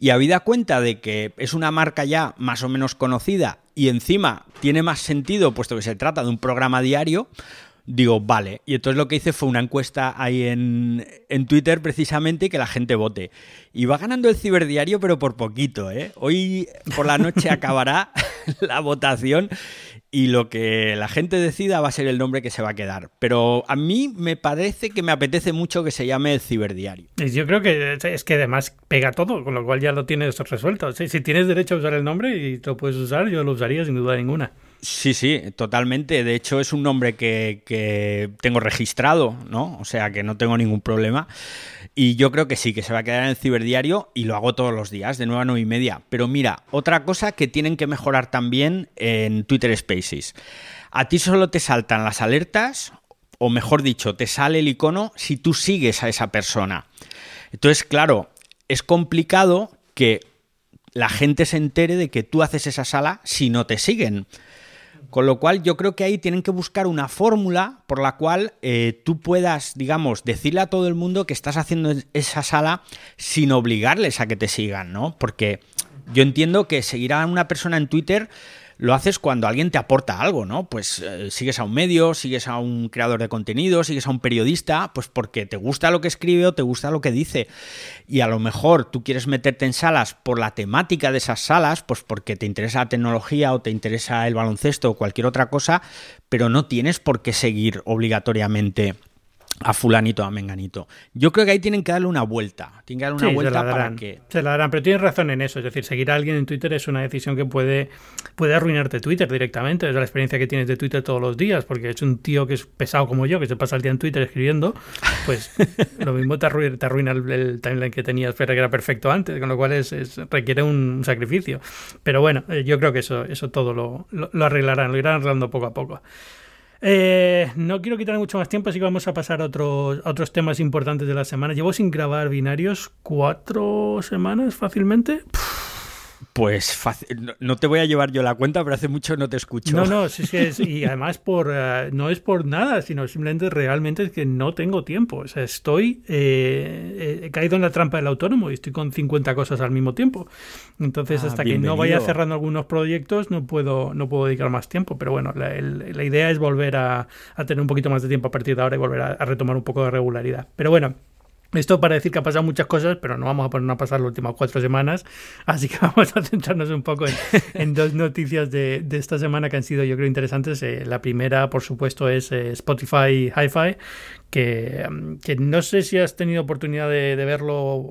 Y habida cuenta de que es una marca ya más o menos conocida y encima tiene más sentido, puesto que se trata de un programa diario, digo, vale. Y entonces lo que hice fue una encuesta ahí en, en Twitter precisamente y que la gente vote. Y va ganando el ciberdiario, pero por poquito, ¿eh? Hoy por la noche acabará la votación y lo que la gente decida va a ser el nombre que se va a quedar. Pero a mí me parece que me apetece mucho que se llame el ciberdiario. Yo creo que es que además pega todo, con lo cual ya lo tienes resuelto. Si, tienes derecho a usar el nombre y lo puedes usar, yo lo usaría sin duda ninguna. Sí, sí, totalmente. De hecho, es un nombre que, tengo registrado, ¿no? O sea, que no tengo ningún problema. Y yo creo que sí, que se va a quedar en el ciberdiario y lo hago todos los días, de 9 a 9 y media. Pero mira, otra cosa que tienen que mejorar también en Twitter Spaces. A ti solo te saltan las alertas, o mejor dicho, te sale el icono si tú sigues a esa persona. Entonces, claro, es complicado que la gente se entere de que tú haces esa sala si no te siguen. Con lo cual yo creo que ahí tienen que buscar una fórmula por la cual eh, tú puedas, digamos, decirle a todo el mundo que estás haciendo esa sala sin obligarles a que te sigan, ¿no? Porque yo entiendo que seguir a una persona en Twitter lo haces cuando alguien te aporta algo, ¿no? Pues eh, sigues a un medio, sigues a un creador de contenido, sigues a un periodista, pues porque te gusta lo que escribe o te gusta lo que dice. Y a lo mejor tú quieres meterte en salas por la temática de esas salas, pues porque te interesa la tecnología o te interesa el baloncesto o cualquier otra cosa, pero no tienes por qué seguir obligatoriamente a fulanito, a menganito. Yo creo que ahí tienen que darle una vuelta. Tienen que darle una vuelta para que... Se la darán, pero tienes razón en eso. Es decir, seguir a alguien en Twitter es una decisión que puede, puede arruinarte Twitter directamente. Es la experiencia que tienes de Twitter todos los días, porque es un tío que es pesado como yo, que se pasa el día en Twitter escribiendo, pues lo mismo te arruina, te arruina el, timeline que tenías, pero que era perfecto antes, con lo cual es, requiere un sacrificio. Pero bueno, eh, yo creo que eso, eso todo lo, lo, lo arreglarán, lo irán arreglando poco a poco. Eh, no quiero quitar mucho más tiempo, así que vamos a pasar a otros, otros temas importantes de la semana. Llevo sin grabar binarios cuatro semanas fácilmente. Pues no te voy a llevar yo la cuenta, pero hace mucho no te escucho. No, no, sí, sí, y además por eh, no es por nada, sino simplemente realmente es que no tengo tiempo. O sea, estoy, eh, he caído en la trampa del autónomo y estoy con 50 cosas al mismo tiempo. Entonces, ah, hasta que no vaya cerrando algunos proyectos, no puedo, no puedo dedicar más tiempo. Pero bueno, la, la idea es volver a, a, tener un poquito más de tiempo a partir de ahora y volver a, a retomar un poco de regularidad. Pero bueno, esto para decir que ha pasado muchas cosas, pero no vamos a poner a pasar las últimas cuatro semanas, así que vamos a centrarnos un poco en, dos noticias de, esta semana que han sido yo creo interesantes. Eh, la primera, por supuesto, es eh, Spotify Hi-Fi, que, mm, que, no sé si has tenido oportunidad de, verlo,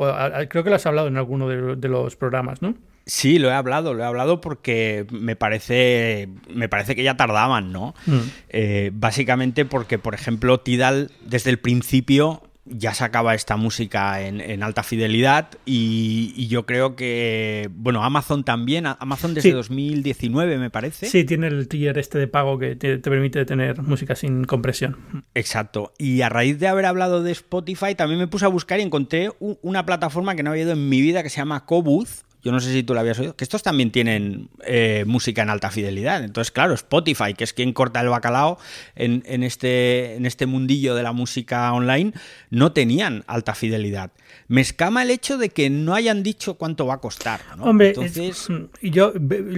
creo que lo has hablado en alguno de, los programas, ¿no? Sí, lo he hablado, lo he hablado porque me parece, me parece que ya tardaban, ¿no? Mm. Eh, básicamente porque, por ejemplo, Tidal desde el principio ya sacaba esta música en, alta fidelidad y, yo creo que, bueno, Amazon también, Amazon desde 2019 me parece. Sí, tiene el tier este de pago que te, permite tener música sin compresión. Exacto. Y a raíz de haber hablado de Spotify, también me puse a buscar y encontré una plataforma que no había ido en mi vida que se llama Cobuz yo no sé si tú lo habías oído, que estos también tienen eh, música en alta fidelidad. Entonces, claro, Spotify, que es quien corta el bacalao en, este, en este mundillo de la música online, no tenían alta fidelidad. Me escama el hecho de que no hayan dicho cuánto va a costar. Hombre, Entonces... yo,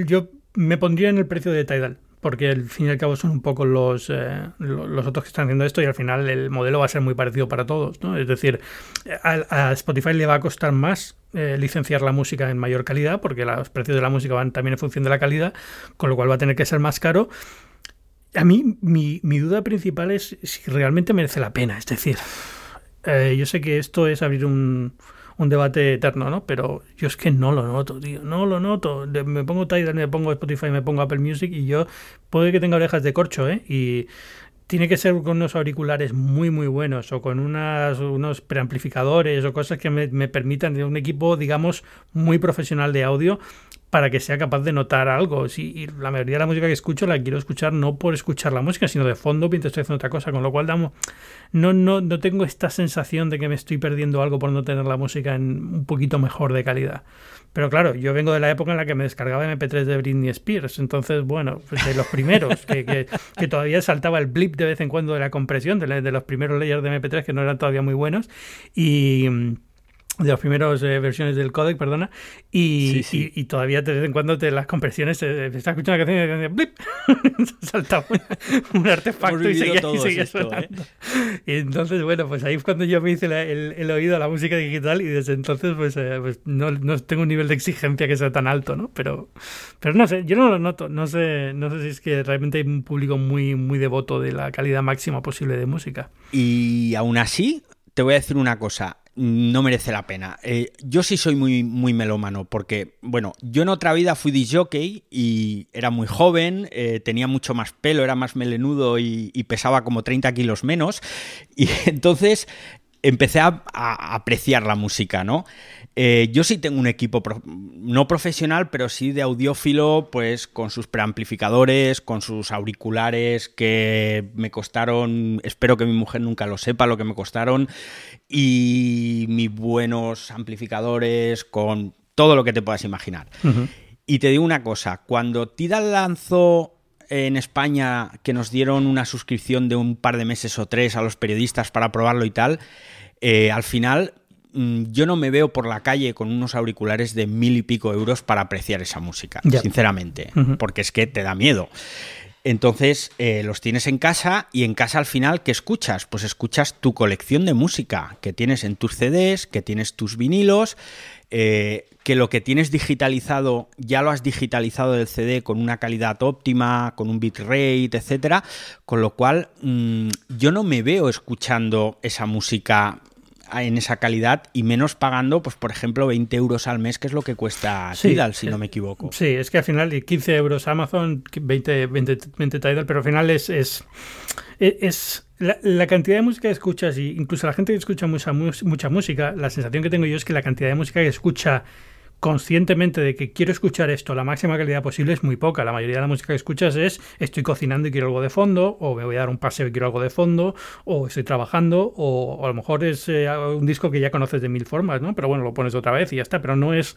yo me pondría en el precio de Tidal porque al fin y al cabo son un poco los, eh, los otros que están haciendo esto y al final el modelo va a ser muy parecido para todos. ¿no? Es decir, a, Spotify le va a costar más eh, licenciar la música en mayor calidad porque los precios de la música van también en función de la calidad, con lo cual va a tener que ser más caro. A mí mi, mi duda principal es si realmente merece la pena. Es decir, eh, yo sé que esto es abrir un un debate eterno, ¿no? Pero yo es que no lo noto, tío, no lo noto. Me pongo Tidal, me pongo Spotify, me pongo Apple Music y yo puede que tenga orejas de corcho, ¿eh? Y tiene que ser con unos auriculares muy muy buenos o con unas, unos preamplificadores o cosas que me, me permitan un equipo digamos muy profesional de audio para que sea capaz de notar algo. Si, la mayoría de la música que escucho la quiero escuchar no por escuchar la música, sino de fondo mientras estoy haciendo otra cosa, con lo cual damos, no, no, no tengo esta sensación de que me estoy perdiendo algo por no tener la música en un poquito mejor de calidad. Pero claro, yo vengo de la época en la que me descargaba MP3 de Britney Spears, entonces, bueno, pues de los primeros, que, que, todavía saltaba el blip de vez en cuando de la compresión, de, de los primeros layers de MP3 que no eran todavía muy buenos, y de las primeras eh, versiones del codec, perdona, y, Y, todavía de vez en cuando te las compresiones, eh, estás escuchando una canción y blip, salta un, artefacto y seguía, y ¿eh? Y entonces, bueno, pues ahí es cuando yo me hice el, oído a la música digital y desde entonces pues, pues no, no, tengo un nivel de exigencia que sea tan alto, ¿no? Pero, pero no sé, yo no lo noto, no sé, no sé si es que realmente hay un público muy, muy devoto de la calidad máxima posible de música. Y aún así, te voy a decir una cosa no merece la pena. Eh, yo sí soy muy, muy melómano, porque, bueno, yo en otra vida fui disjockey y era muy joven, eh, tenía mucho más pelo, era más melenudo y, y, pesaba como 30 kilos menos. Y entonces empecé a, apreciar la música, ¿no? Eh, yo sí tengo un equipo no profesional, pero sí de audiófilo, pues con sus preamplificadores, con sus auriculares que me costaron, espero que mi mujer nunca lo sepa lo que me costaron, y mis buenos amplificadores con todo lo que te puedas imaginar. Y te digo una cosa, cuando Tidal lanzó en España que nos dieron una suscripción de un par de meses o tres a los periodistas para probarlo y tal, eh, al final yo no me veo por la calle con unos auriculares de mil y pico euros para apreciar esa música, sinceramente, porque es que te da miedo. Entonces eh, los tienes en casa y en casa al final, ¿qué escuchas? Pues escuchas tu colección de música que tienes en tus CDs, que tienes tus vinilos, eh, que lo que tienes digitalizado ya lo has digitalizado del CD con una calidad óptima, con un bitrate, etcétera, con lo cual mm, yo no me veo escuchando esa música en esa calidad y menos pagando, pues por ejemplo, 20 euros al mes, que es lo que cuesta Tidal, si no me equivoco. Sí, es que al final 15 euros Amazon, 20, 20, 20 Tidal, pero al final es, es, es la, la, cantidad de música que escuchas, y incluso la gente que escucha mucha, mucha música, la sensación que tengo yo es que la cantidad de música que escucha conscientemente de que quiero escuchar esto la máxima calidad posible es muy poca. La mayoría de la música que escuchas es estoy cocinando y quiero algo de fondo, o me voy a dar un paseo y quiero algo de fondo, o estoy trabajando, o, a lo mejor es eh, un disco que ya conoces de mil formas, ¿no? Pero bueno, lo pones otra vez y ya está. Pero no es,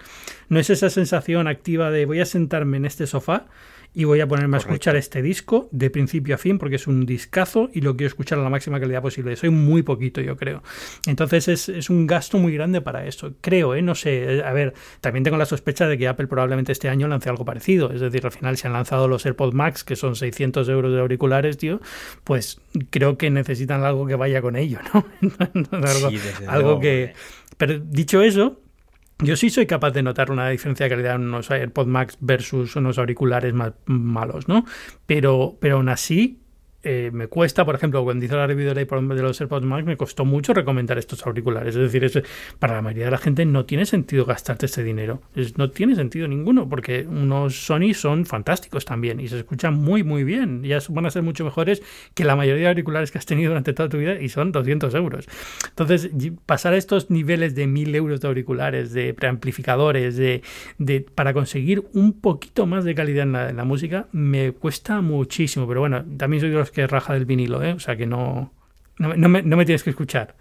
no es esa sensación activa de voy a sentarme en este sofá y voy a ponerme a escuchar este disco de principio a fin porque es un discazo y lo quiero escuchar a la máxima calidad posible. Soy muy poquito, yo creo. Entonces es, es un gasto muy grande para eso. Creo, ¿eh? No sé. Eh, a ver, también tengo la sospecha de que Apple probablemente este año lance algo parecido. Es decir, al final se han lanzado los AirPods Max, que son 600 euros de auriculares, tío. Pues creo que necesitan algo que vaya con ello, ¿no? algo, algo que... Pero dicho eso, yo sí soy capaz de notar una diferencia de calidad en unos AirPods Max versus unos auriculares más malos, ¿no? Pero, pero aún así, eh, me cuesta, por ejemplo, cuando hice la review de los AirPods Max, me costó mucho recomendar estos auriculares. Es decir, para la mayoría de la gente no tiene sentido gastarte este dinero. no tiene sentido ninguno, porque unos Sony son fantásticos también y se escuchan muy, muy bien. Ya van a ser mucho mejores que la mayoría de auriculares que has tenido durante toda tu vida y son 200 euros. Entonces, pasar a estos niveles de 1000 euros de auriculares, de preamplificadores, de, de, para conseguir un poquito más de calidad en la, en la música, me cuesta muchísimo. Pero bueno, también soy de los que raja del vinilo, ¿eh? O sea que no, no, me, no me tienes que escuchar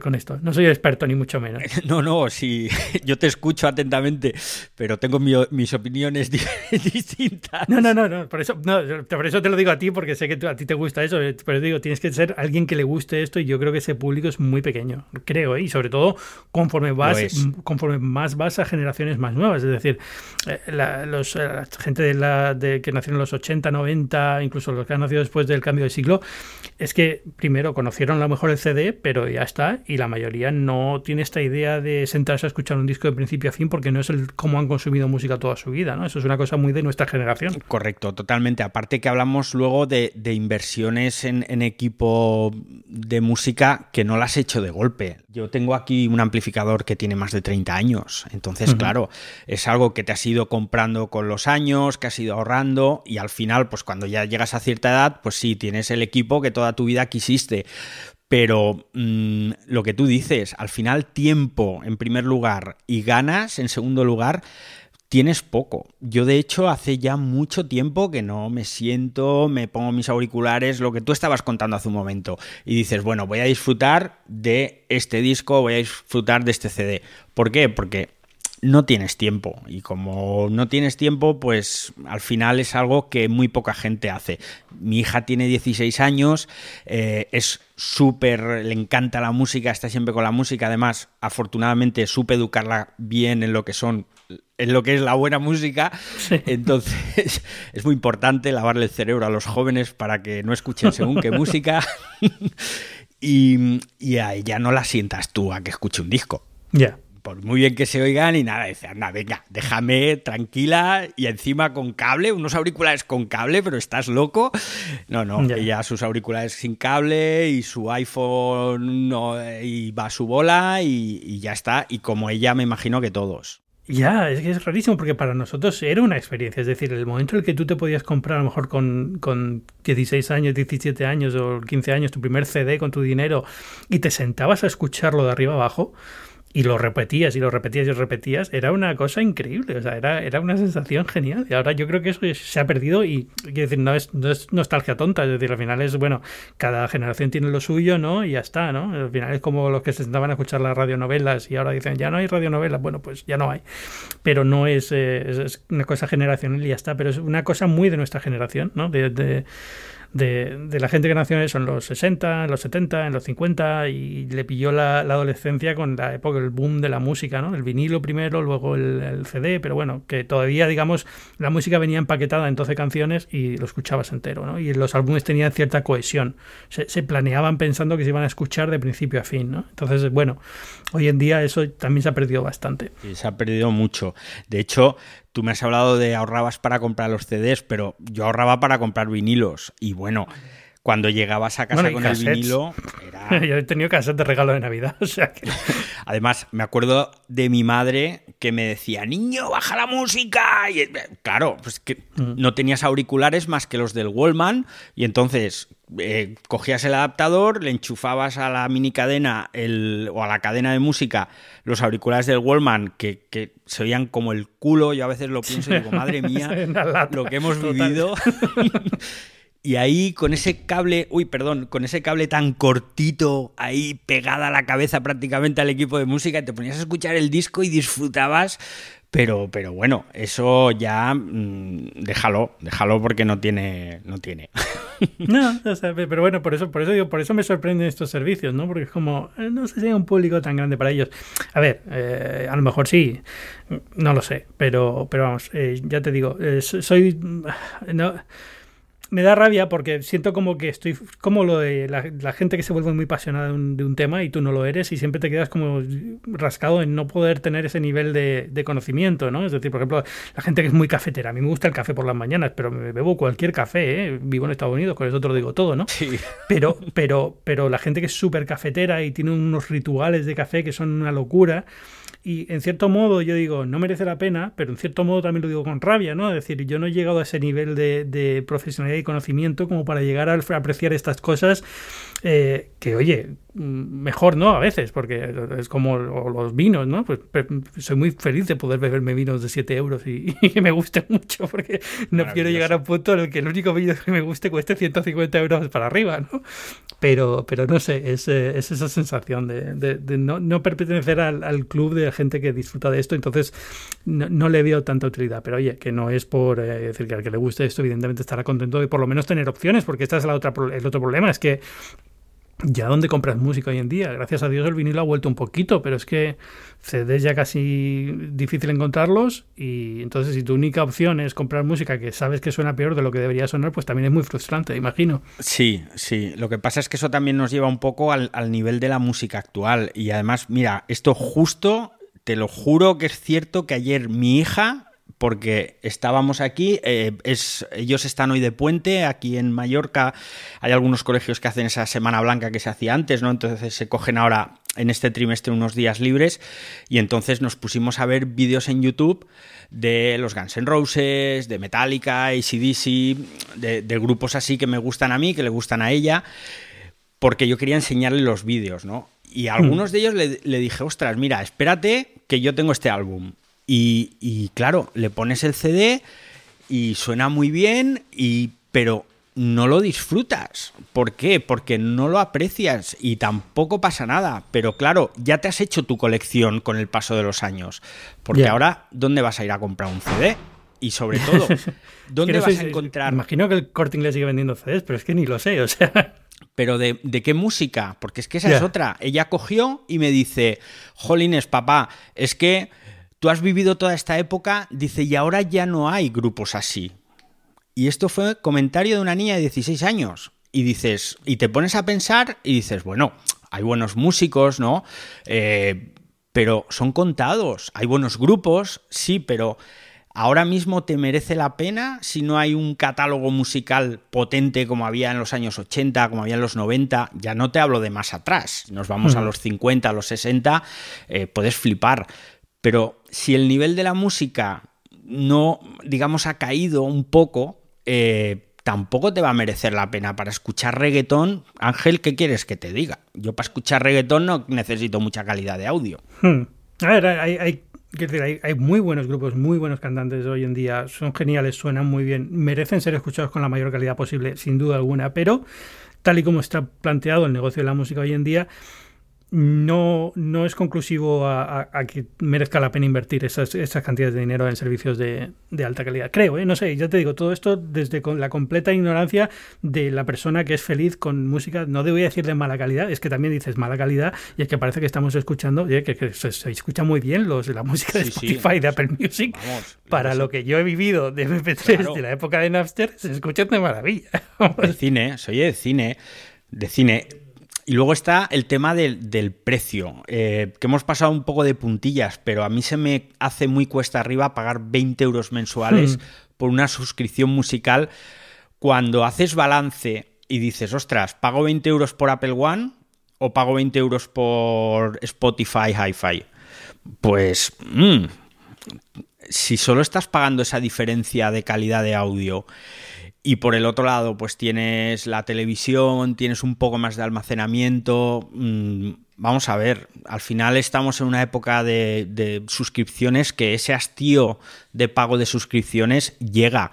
con esto. No soy experto, ni mucho menos. No, no, sí, yo te escucho atentamente, pero tengo mis opiniones distintas. No, no, no, no, por eso, no, por eso te lo digo a ti, porque sé que a ti te gusta eso, pero digo, tienes que ser alguien que le guste esto y yo creo que ese público es muy pequeño, creo, ¿eh? y sobre todo conforme vas, conforme más vas a generaciones más nuevas, es decir, eh, la, los, eh, la gente de la, de, que nació en los 80, 90, incluso los que han nacido después del cambio de siglo, es que primero conocieron a lo mejor el CD, pero ya está y la mayoría no tiene esta idea de sentarse a escuchar un disco de principio a fin porque no es el cómo han consumido música toda su vida, ¿no? Eso es una cosa muy de nuestra generación. Correcto, totalmente. Aparte que hablamos luego de, inversiones en, equipo de música que no las he hecho de golpe. Yo tengo aquí un amplificador que tiene más de 30 años, entonces claro, es algo que te has ido comprando con los años, que has ido ahorrando y al final, pues cuando ya llegas a cierta edad, pues sí, tienes el equipo que toda tu vida quisiste. Pero mm, lo que tú dices, al final tiempo en primer lugar y ganas en segundo lugar, tienes poco. Yo de hecho hace ya mucho tiempo que no me siento, me pongo mis auriculares, lo que tú estabas contando hace un momento, y dices, bueno, voy a disfrutar de este disco, voy a disfrutar de este CD. ¿Por qué? Porque no tienes tiempo. Y como no tienes tiempo, pues al final es algo que muy poca gente hace. Mi hija tiene 16 años, eh, es súper, le encanta la música, está siempre con la música. Además, afortunadamente supe educarla bien en lo que son en lo que es la buena música. Entonces, es muy importante lavarle el cerebro a los jóvenes para que no escuchen según qué música. y, y a ella no la sientas tú a que escuche un disco. Ya por muy bien que se oigan y nada, dice, anda, venga, déjame tranquila y encima con cable, unos auriculares con cable, pero estás loco. No, no, ella sus auriculares sin cable y su iPhone no, y va a su bola y, ya está. Y como ella, me imagino que todos. Ya, es que es rarísimo porque para nosotros era una experiencia. Es decir, el momento en el que tú te podías comprar a lo mejor con, con 16 años, 17 años o 15 años tu primer CD con tu dinero y te sentabas a escucharlo de arriba abajo, y lo repetías y lo repetías y lo repetías, era una cosa increíble, o sea, era, era una sensación genial. Y ahora yo creo que eso se ha perdido y, quiero decir, no es, no es nostalgia tonta, es decir, al final es, bueno, cada generación tiene lo suyo, ¿no? Y ya está, ¿no? Al final es como los que se sentaban a escuchar las radionovelas y ahora dicen, ya no hay radionovelas, bueno, pues ya no hay. Pero no es, eh, es, una cosa generacional y ya está, pero es una cosa muy de nuestra generación, ¿no? de de, la gente que nació en los 60, en los 70, en los 50 y le pilló la, adolescencia con la época, el boom de la música, ¿no? El vinilo primero, luego el, CD, pero bueno, que todavía, digamos, la música venía empaquetada en 12 canciones y lo escuchabas entero, ¿no? Y los álbumes tenían cierta cohesión, se, planeaban pensando que se iban a escuchar de principio a fin, ¿no? Entonces, bueno, hoy en día eso también se ha perdido bastante. Sí, se ha perdido mucho. De hecho, tú me has hablado de ahorrabas para comprar los CDs, pero yo ahorraba para comprar vinilos. Y bueno, cuando llegabas a casa con el vinilo. Era... Yo he tenido cassettes de regalo de Navidad. O sea que... Además, me acuerdo de mi madre que me decía, niño, baja la música. Y, claro, pues que no tenías auriculares más que los del Wallman. Y entonces eh, cogías el adaptador, le enchufabas a la mini cadena el, o a la cadena de música los auriculares del Wallman que, que se oían como el culo. Yo a veces lo pienso y digo, madre mía, lo que hemos vivido. Y ahí con ese cable, uy, perdón, con ese cable tan cortito ahí pegada a la cabeza prácticamente al equipo de música, te ponías a escuchar el disco y disfrutabas. Pero, pero bueno, eso ya mm, déjalo, déjalo porque no tiene, no tiene. No, pero bueno, por eso, por eso digo, por eso me sorprenden estos servicios, ¿no? Porque es como, eh, no sé si hay un público tan grande para ellos. A ver, eh, a lo mejor sí, no lo sé, pero, pero vamos, eh, ya te digo, soy, no, me da rabia porque siento como que estoy como lo de la, gente que se vuelve muy apasionada de un, tema y tú no lo eres y siempre te quedas como rascado en no poder tener ese nivel de, conocimiento, ¿no? Es decir, por ejemplo, la gente que es muy cafetera, a mí me gusta el café por las mañanas, pero me bebo cualquier café, ¿eh? vivo en Estados Unidos, con eso te lo digo todo, ¿no? Sí. Pero, pero, pero la gente que es súper cafetera y tiene unos rituales de café que son una locura, y en cierto modo yo digo, no merece la pena, pero en cierto modo también lo digo con rabia, ¿no? Es decir, yo no he llegado a ese nivel de, profesionalidad y conocimiento como para llegar a apreciar estas cosas eh, que, oye, mejor no a veces, porque es como los vinos, ¿no? Pues soy muy feliz de poder beberme vinos de 7 euros y, que me guste mucho, porque no quiero llegar a un punto en el que el único vino que me guste cueste 150 euros para arriba, ¿no? Pero, pero no sé, es, eh, es esa sensación de, no, no, pertenecer al, club de gente que disfruta de esto, entonces no, le veo tanta utilidad. Pero oye, que no es por eh, decir que al que le guste esto, evidentemente estará contento de por lo menos tener opciones, porque esta es la otra, el otro problema, es que ya dónde compras música hoy en día. Gracias a Dios el vinilo ha vuelto un poquito, pero es que CDs ya casi difícil encontrarlos y entonces si tu única opción es comprar música que sabes que suena peor de lo que debería sonar, pues también es muy frustrante, imagino. Sí, sí. Lo que pasa es que eso también nos lleva un poco al, al nivel de la música actual y además, mira, esto justo, te lo juro que es cierto que ayer mi hija porque estábamos aquí, eh, es, ellos están hoy de puente, aquí en Mallorca hay algunos colegios que hacen esa semana blanca que se hacía antes, ¿no? Entonces se cogen ahora en este trimestre unos días libres y entonces nos pusimos a ver vídeos en YouTube de los Guns N' Roses, de Metallica, ACDC, de, de grupos así que me gustan a mí, que le gustan a ella, porque yo quería enseñarle los vídeos, ¿no? Y a algunos de ellos le, le dije, ostras, mira, espérate que yo tengo este álbum y, claro, le pones el CD y suena muy bien, y, pero no lo disfrutas. ¿Por qué? Porque no lo aprecias y tampoco pasa nada. Pero claro, ya te has hecho tu colección con el paso de los años. Porque ahora, ¿dónde vas a ir a comprar un CD? Y sobre todo, ¿dónde vas a encontrar...? Imagino que el Corte Inglés sigue vendiendo CDs, pero es que ni lo sé, o sea... Pero de, qué música? Porque es que esa es otra. Ella cogió y me dice, jolines, papá, es que tú has vivido toda esta época, dice, y ahora ya no hay grupos así. Y esto fue comentario de una niña de 16 años. Y dices, y te pones a pensar y dices, bueno, hay buenos músicos, ¿no? Eh, pero son contados. Hay buenos grupos, sí, pero ahora mismo te merece la pena si no hay un catálogo musical potente como había en los años 80, como había en los 90. Ya no te hablo de más atrás. Nos vamos a los 50, a los 60, eh, puedes flipar. Pero si el nivel de la música no, digamos, ha caído un poco, eh, tampoco te va a merecer la pena para escuchar reggaetón. Ángel, ¿qué quieres que te diga? Yo para escuchar reggaetón no necesito mucha calidad de audio. Hmm. A ver, hay, hay, hay, muy buenos grupos, muy buenos cantantes hoy en día, son geniales, suenan muy bien, merecen ser escuchados con la mayor calidad posible, sin duda alguna, pero tal y como está planteado el negocio de la música hoy en día, no, no es conclusivo a, que merezca la pena invertir esas, esas cantidades de dinero en servicios de, alta calidad. Creo, ¿eh? no sé, ya te digo, todo esto desde con la completa ignorancia de la persona que es feliz con música, no debo decir de mala calidad, es que también dices mala calidad y es que parece que estamos escuchando, oye, que, se, escucha muy bien los, la música de Spotify, de Apple Music, para lo que yo he vivido de MP3 de la época de Napster, se escucha de maravilla. de cine, soy de cine, de cine y luego está el tema del, precio, eh, que hemos pasado un poco de puntillas, pero a mí se me hace muy cuesta arriba pagar 20 euros mensuales hmm. por una suscripción musical cuando haces balance y dices, ostras, ¿pago 20 euros por Apple One o pago 20 euros por Spotify Hi-Fi? Pues, mm, si solo estás pagando esa diferencia de calidad de audio y por el otro lado, pues tienes la televisión, tienes un poco más de almacenamiento. Mm, vamos a ver, al final estamos en una época de, suscripciones que ese hastío de pago de suscripciones llega.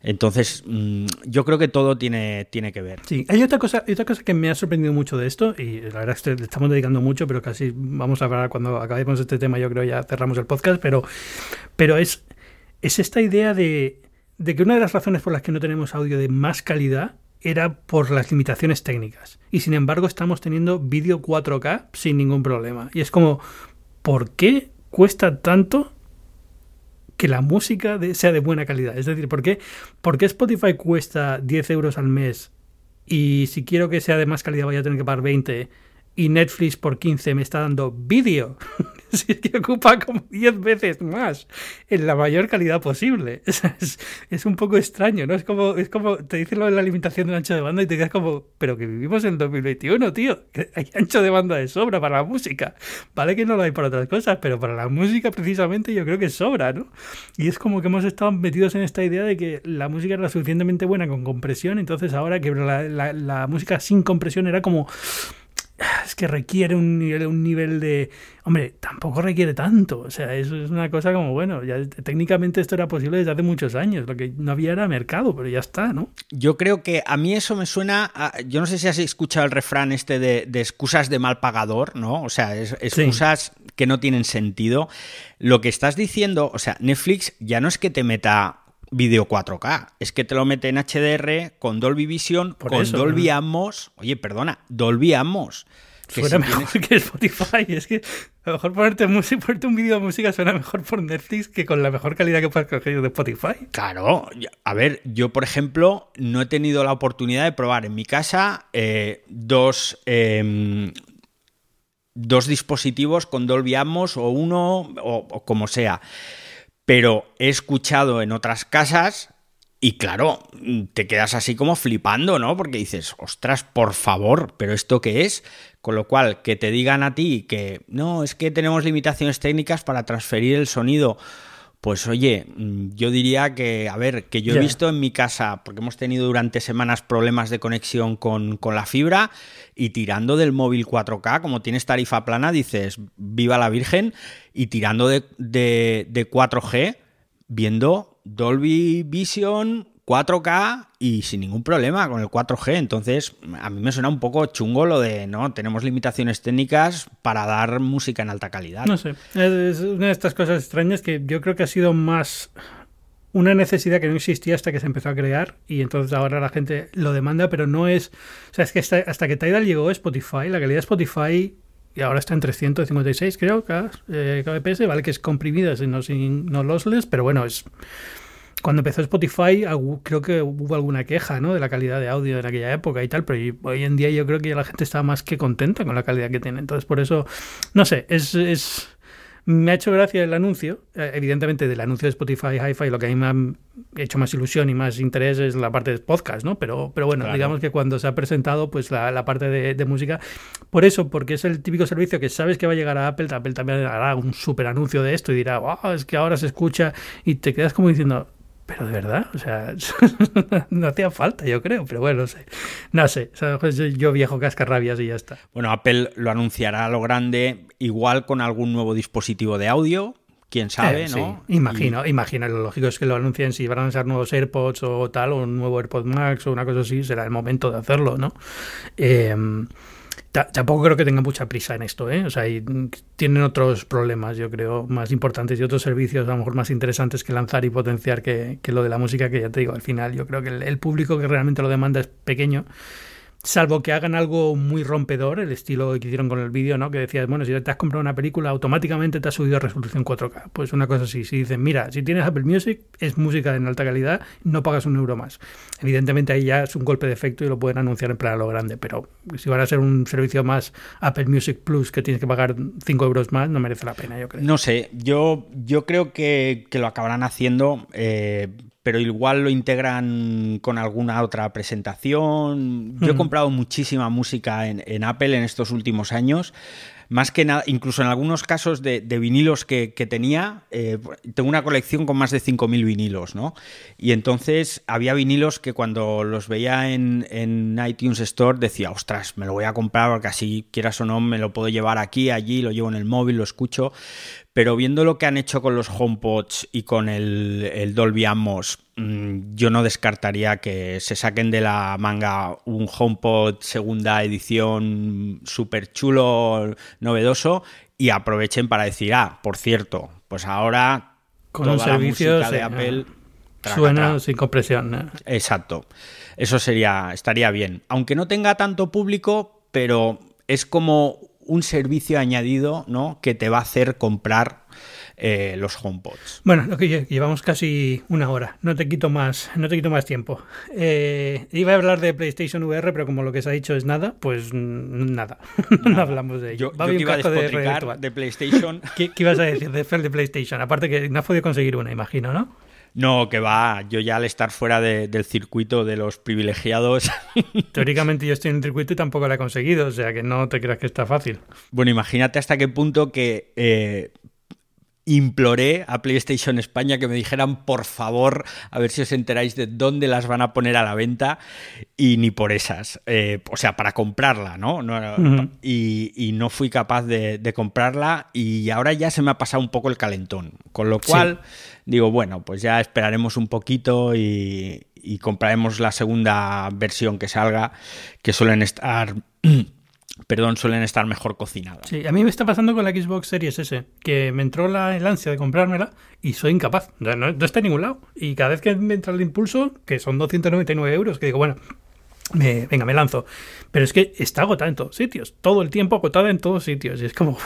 Entonces, mm, yo creo que todo tiene, tiene que ver. Sí, hay otra cosa, otra cosa que me ha sorprendido mucho de esto, y la verdad es que le estamos dedicando mucho, pero casi vamos a hablar cuando acabemos este tema, yo creo ya cerramos el podcast, pero, pero es, es esta idea de de que una de las razones por las que no tenemos audio de más calidad era por las limitaciones técnicas. Y sin embargo estamos teniendo vídeo 4K sin ningún problema. Y es como, ¿por qué cuesta tanto que la música sea de buena calidad? Es decir, ¿por qué, ¿por qué Spotify cuesta 10 euros al mes y si quiero que sea de más calidad voy a tener que pagar 20 y Netflix por 15 me está dando vídeo? si es que ocupa como 10 veces más en la mayor calidad posible. Es, es, un poco extraño, ¿no? Es como, es como te dicen lo de la limitación del ancho de banda y te quedas como, pero que vivimos en 2021, tío. hay ancho de banda de sobra para la música. Vale que no lo hay para otras cosas, pero para la música precisamente yo creo que sobra, ¿no? Y es como que hemos estado metidos en esta idea de que la música era suficientemente buena con compresión, entonces ahora que la, la música sin compresión era como es que requiere un nivel, un nivel de... Hombre, tampoco requiere tanto. O sea, eso es una cosa como, bueno, ya técnicamente esto era posible desde hace muchos años. Lo que no había era mercado, pero ya está, ¿no? Yo creo que a mí eso me suena... yo no sé si has escuchado el refrán este de, excusas de mal pagador, ¿no? O sea, es, excusas que no tienen sentido. Lo que estás diciendo, o sea, Netflix ya no es que te meta vídeo 4K. Es que te lo mete en HDR con Dolby Vision, con Dolby Atmos. Oye, perdona, Dolby Atmos. Que suena mejor que Spotify. Es que a lo mejor ponerte, música, ponerte un vídeo de música suena mejor por Netflix que con la mejor calidad que puedas coger de Spotify. Claro. A ver, yo por ejemplo no he tenido la oportunidad de probar en mi casa eh, dos, em, dos dispositivos con Dolby Atmos o uno o como sea pero he escuchado en otras casas y claro, te quedas así como flipando, ¿no? Porque dices, ostras, por favor, pero ¿esto qué es? Con lo cual, que te digan a ti que no, es que tenemos limitaciones técnicas para transferir el sonido pues oye, mm, yo diría que, a ver, que yo he visto en mi casa, porque hemos tenido durante semanas problemas de conexión con, la fibra, y tirando del móvil 4K, como tienes tarifa plana, dices, viva la Virgen, y tirando de, de, de 4G, viendo Dolby Vision 4K y sin ningún problema con el 4G. Entonces, a mí me suena un poco chungo lo de, no, tenemos limitaciones técnicas para dar música en alta calidad. No sé, es una de estas cosas extrañas que yo creo que ha sido más una necesidad que no existía hasta que se empezó a crear y entonces ahora la gente lo demanda, pero no es... O sea, es que hasta, que Tidal llegó Spotify, la calidad de Spotify y ahora está en 356 creo, kbps, eh, vale que es comprimida, no, no lossless, pero bueno, es cuando empezó Spotify creo que hubo alguna queja ¿no? de la calidad de audio en aquella época y tal, pero hoy en día yo creo que la gente está más que contenta con la calidad que tiene. Entonces por eso, no sé, es, es me ha hecho gracia el anuncio. Eh, evidentemente, del anuncio de Spotify Hi-Fi, lo que a mí me ha hecho más ilusión y más interés es la parte de podcast, ¿no? Pero, pero bueno, digamos que cuando se ha presentado, pues la, parte de, de, música. Por eso, porque es el típico servicio que sabes que va a llegar a Apple, Apple también hará un super anuncio de esto y dirá, wow, es que ahora se escucha. Y te quedas como diciendo, pero de verdad, o sea, no hacía falta, yo creo, pero bueno, no sé. No sé, yo viejo cascarrabias y ya está. Bueno, Apple lo anunciará a lo grande, igual con algún nuevo dispositivo de audio, quién sabe, eh, ¿no? Imagino, imagino, lo lógico es que lo anuncien si van a ser nuevos AirPods o tal, o un nuevo AirPod Max o una cosa así, será el momento de hacerlo, ¿no? Eh, tampoco creo que tengan mucha prisa en esto, ¿eh? O sea, tienen otros problemas, yo creo, más importantes y otros servicios a lo mejor más interesantes que lanzar y potenciar que, lo de la música, que ya te digo, al final yo creo que el público que realmente lo demanda es pequeño Salvo que hagan algo muy rompedor, el estilo que hicieron con el vídeo, ¿no? Que decías, bueno, si te has comprado una película, automáticamente te has subido a resolución 4K. Pues una cosa así. Si dicen, mira, si tienes Apple Music, es música en alta calidad, no pagas un euro más. Evidentemente ahí ya es un golpe de efecto y lo pueden anunciar en plan a lo grande. Pero si van a ser un servicio más Apple Music Plus que tienes que pagar 5 euros más, no merece la pena, yo creo. No sé, yo, yo creo que, que lo acabarán haciendo. Eh, pero igual lo integran con alguna otra presentación. Yo he comprado muchísima música en, Apple en estos últimos años más que nada, incluso en algunos casos de, vinilos que, tenía, eh, tengo una colección con más de 5.000 vinilos, ¿no? Y entonces había vinilos que cuando los veía en, en, iTunes Store decía, ostras, me lo voy a comprar porque así, quieras o no, me lo puedo llevar aquí, allí, lo llevo en el móvil, lo escucho. Pero viendo lo que han hecho con los HomePods y con el, Dolby Atmos, mm, yo no descartaría que se saquen de la manga un HomePod segunda edición súper chulo, novedoso, y aprovechen para decir, ah, por cierto, pues ahora con un servicio de Apple suena sin compresión. Exacto. Eso sería, estaría bien. Aunque no tenga tanto público, pero es como un servicio añadido ¿no? que te va a hacer comprar eh, los HomePods. Bueno, lo que llevamos casi una hora. No te quito más, no te quito más tiempo. Eh, iba a hablar de PlayStation VR, pero como lo que se ha dicho es nada, pues nada. no hablamos de ello. Yo, yo iba a de, de PlayStation. ¿Qué, ¿Qué, ibas a decir de, de PlayStation? Aparte que no has podido conseguir una, imagino, ¿no? No, que va, yo ya al estar fuera del circuito de los privilegiados. Teóricamente yo estoy en el circuito y tampoco lo he conseguido, o sea que no te creas que está fácil. Bueno, imagínate hasta qué punto que eh, imploré a PlayStation España que me dijeran, por favor, a ver si os enteráis de dónde las van a poner a la venta y ni por esas. Eh, o sea, para comprarla, ¿no? y, no fui capaz de, comprarla y ahora ya se me ha pasado un poco el calentón. Con lo cual digo, bueno, pues ya esperaremos un poquito y, compraremos la segunda versión que salga, que suelen estar... perdón, suelen estar mejor cocinadas. Sí, a mí me está pasando con la Xbox Series S, que me entró la, el ansia de comprármela y soy incapaz. No, está en ningún lado. Y cada vez que me entra el impulso, que son 299 euros, que digo, bueno, venga, me lanzo. Pero es que está agotada en todos sitios. Todo el tiempo agotada en todos sitios. Y es como...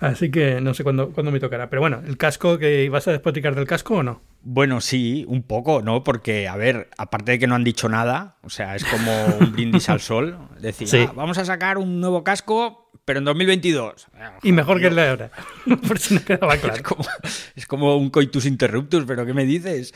Así que no sé cuándo, cuándo me tocará. Pero bueno, ¿el casco que vas a despoticar del casco o no? Bueno, sí, un poco, ¿no? Porque, a ver, aparte de que no han dicho nada, o sea, es como un brindis al sol. Decir, ah, vamos a sacar un nuevo casco, pero en 2022. Y mejor que el de ahora. Por si no quedaba claro. Es como, es como un coitus interruptus, pero ¿qué me dices?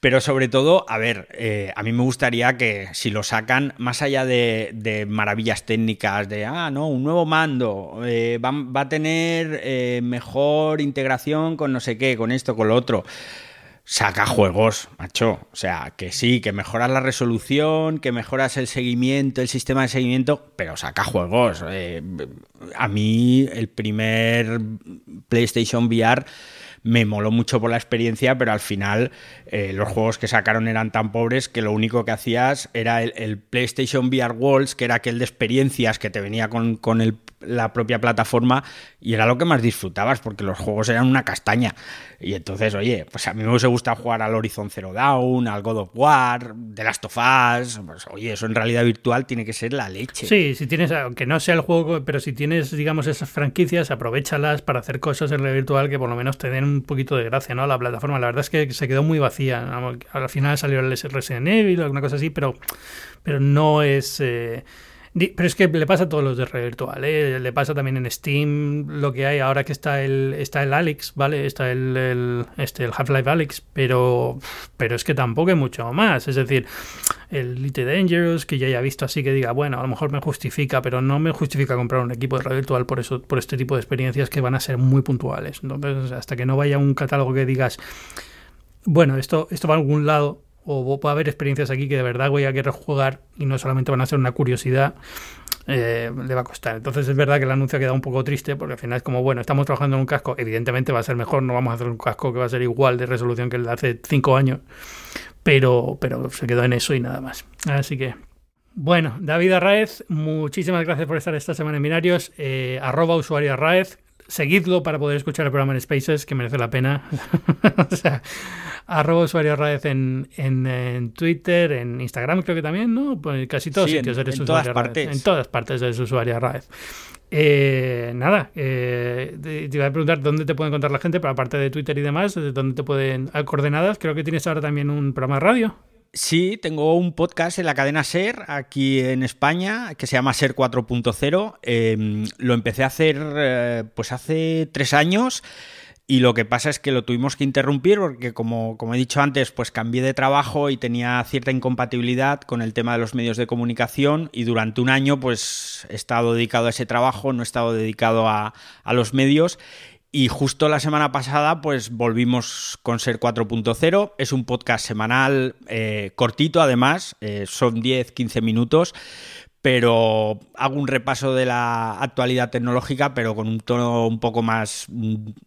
Pero sobre todo, a ver, eh, a mí me gustaría que si lo sacan, más allá de, maravillas técnicas, de, ah, no, un nuevo mando, eh, va, a tener eh, mejor integración con no sé qué, con esto, con lo otro. Saca juegos, macho. O sea, que sí, que mejoras la resolución, que mejoras el seguimiento, el sistema de seguimiento, pero saca juegos. a mí, el primer PlayStation VR me moló mucho por la experiencia, pero al final eh, los juegos que sacaron eran tan pobres que lo único que hacías era el, PlayStation VR Worlds, que era aquel de experiencias que te venía con, con el la propia plataforma y era lo que más disfrutabas porque los juegos eran una castaña. Y entonces, oye, pues a mí me gustado jugar al Horizon Zero Dawn, al God of War, The Last of Us. Pues, oye, eso en realidad virtual tiene que ser la leche. Sí, si tienes, aunque no sea el juego, pero si tienes, digamos, esas franquicias, aprovechalas para hacer cosas en realidad virtual que por lo menos te den un poquito de gracia, ¿no? La plataforma, la verdad es que se quedó muy vacía. Al final salió el Resident Evil alguna cosa así, pero, pero no es. Eh, pero es que le pasa a todos los de red virtual, ¿eh? le pasa también en Steam lo que hay ahora que está el está el Alex, ¿vale? Está el, este, el Half-Life Alex, pero, pero es que tampoco hay mucho más. Es decir, el Little Dangerous, que ya haya visto así que diga, bueno, a lo mejor me justifica, pero no me justifica comprar un equipo de red virtual por eso, por este tipo de experiencias que van a ser muy puntuales. Entonces, hasta que no vaya un catálogo que digas, bueno, esto, esto va a algún lado, o va a haber experiencias aquí que de verdad voy a querer jugar y no solamente van a ser una curiosidad, eh, le va a costar. Entonces es verdad que el anuncio ha quedado un poco triste porque al final es como, bueno, estamos trabajando en un casco, evidentemente va a ser mejor, no vamos a hacer un casco que va a ser igual de resolución que el de hace cinco años, pero, pero se quedó en eso y nada más. Así que Bueno, David Arraez, muchísimas gracias por estar esta semana en Binarios. Eh, arroba usuario Arraez. Seguidlo para poder escuchar el programa en Spaces, que merece la pena. o sea, arroba usuario Arraez en, en, Twitter, en Instagram creo que también, ¿no? Pues casi todos sitios en, eres en usuario todas partes. En todas partes eres usuario Arraez. Eh, nada, eh, te, te iba a preguntar dónde te puede encontrar la gente, pero aparte de Twitter y demás, dónde te pueden coordenadas. Creo que tienes ahora también un programa de radio. Sí, tengo un podcast en la cadena Ser aquí en España que se llama Ser 4.0. Eh, lo empecé a hacer eh, pues hace tres años. Y lo que pasa es que lo tuvimos que interrumpir porque, como, como, he dicho antes, pues cambié de trabajo y tenía cierta incompatibilidad con el tema de los medios de comunicación y durante un año pues he estado dedicado a ese trabajo, no he estado dedicado a, a los medios y justo la semana pasada, pues volvimos con Ser 4.0. Es un podcast semanal eh, cortito, además, eh, son 10-15 minutos, pero hago un repaso de la actualidad tecnológica, pero con un tono un poco más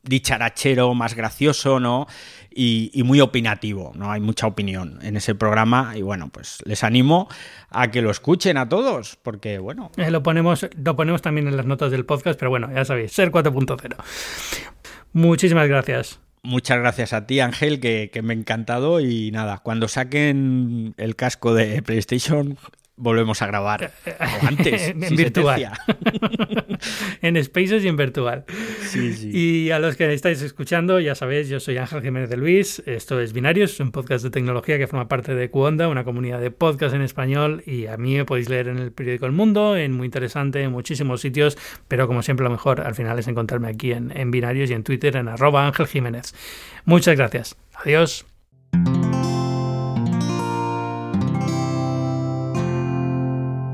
dicharachero, más gracioso, ¿no? Y, y, muy opinativo, ¿no? Hay mucha opinión en ese programa y bueno, pues les animo a que lo escuchen a todos, porque bueno... Eh, lo, ponemos, lo ponemos también en las notas del podcast, pero bueno, ya sabéis, Ser 4.0. Muchísimas gracias. Muchas gracias a ti, Ángel, que, que me ha encantado y nada, cuando saquen el casco de PlayStation volvemos a grabar. O antes, en si virtual. en Spaces y en virtual. Sí, sí. Y a los que estáis escuchando, ya sabéis, yo soy Ángel Jiménez de Luis. Esto es Binarios, un podcast de tecnología que forma parte de Cuonda, una comunidad de podcast en español. Y a mí me podéis leer en el periódico El Mundo, en muy interesante, en muchísimos sitios. Pero como siempre, lo mejor al final es encontrarme aquí en, en Binarios y en Twitter en arroba Ángel Jiménez. Muchas gracias. Adiós.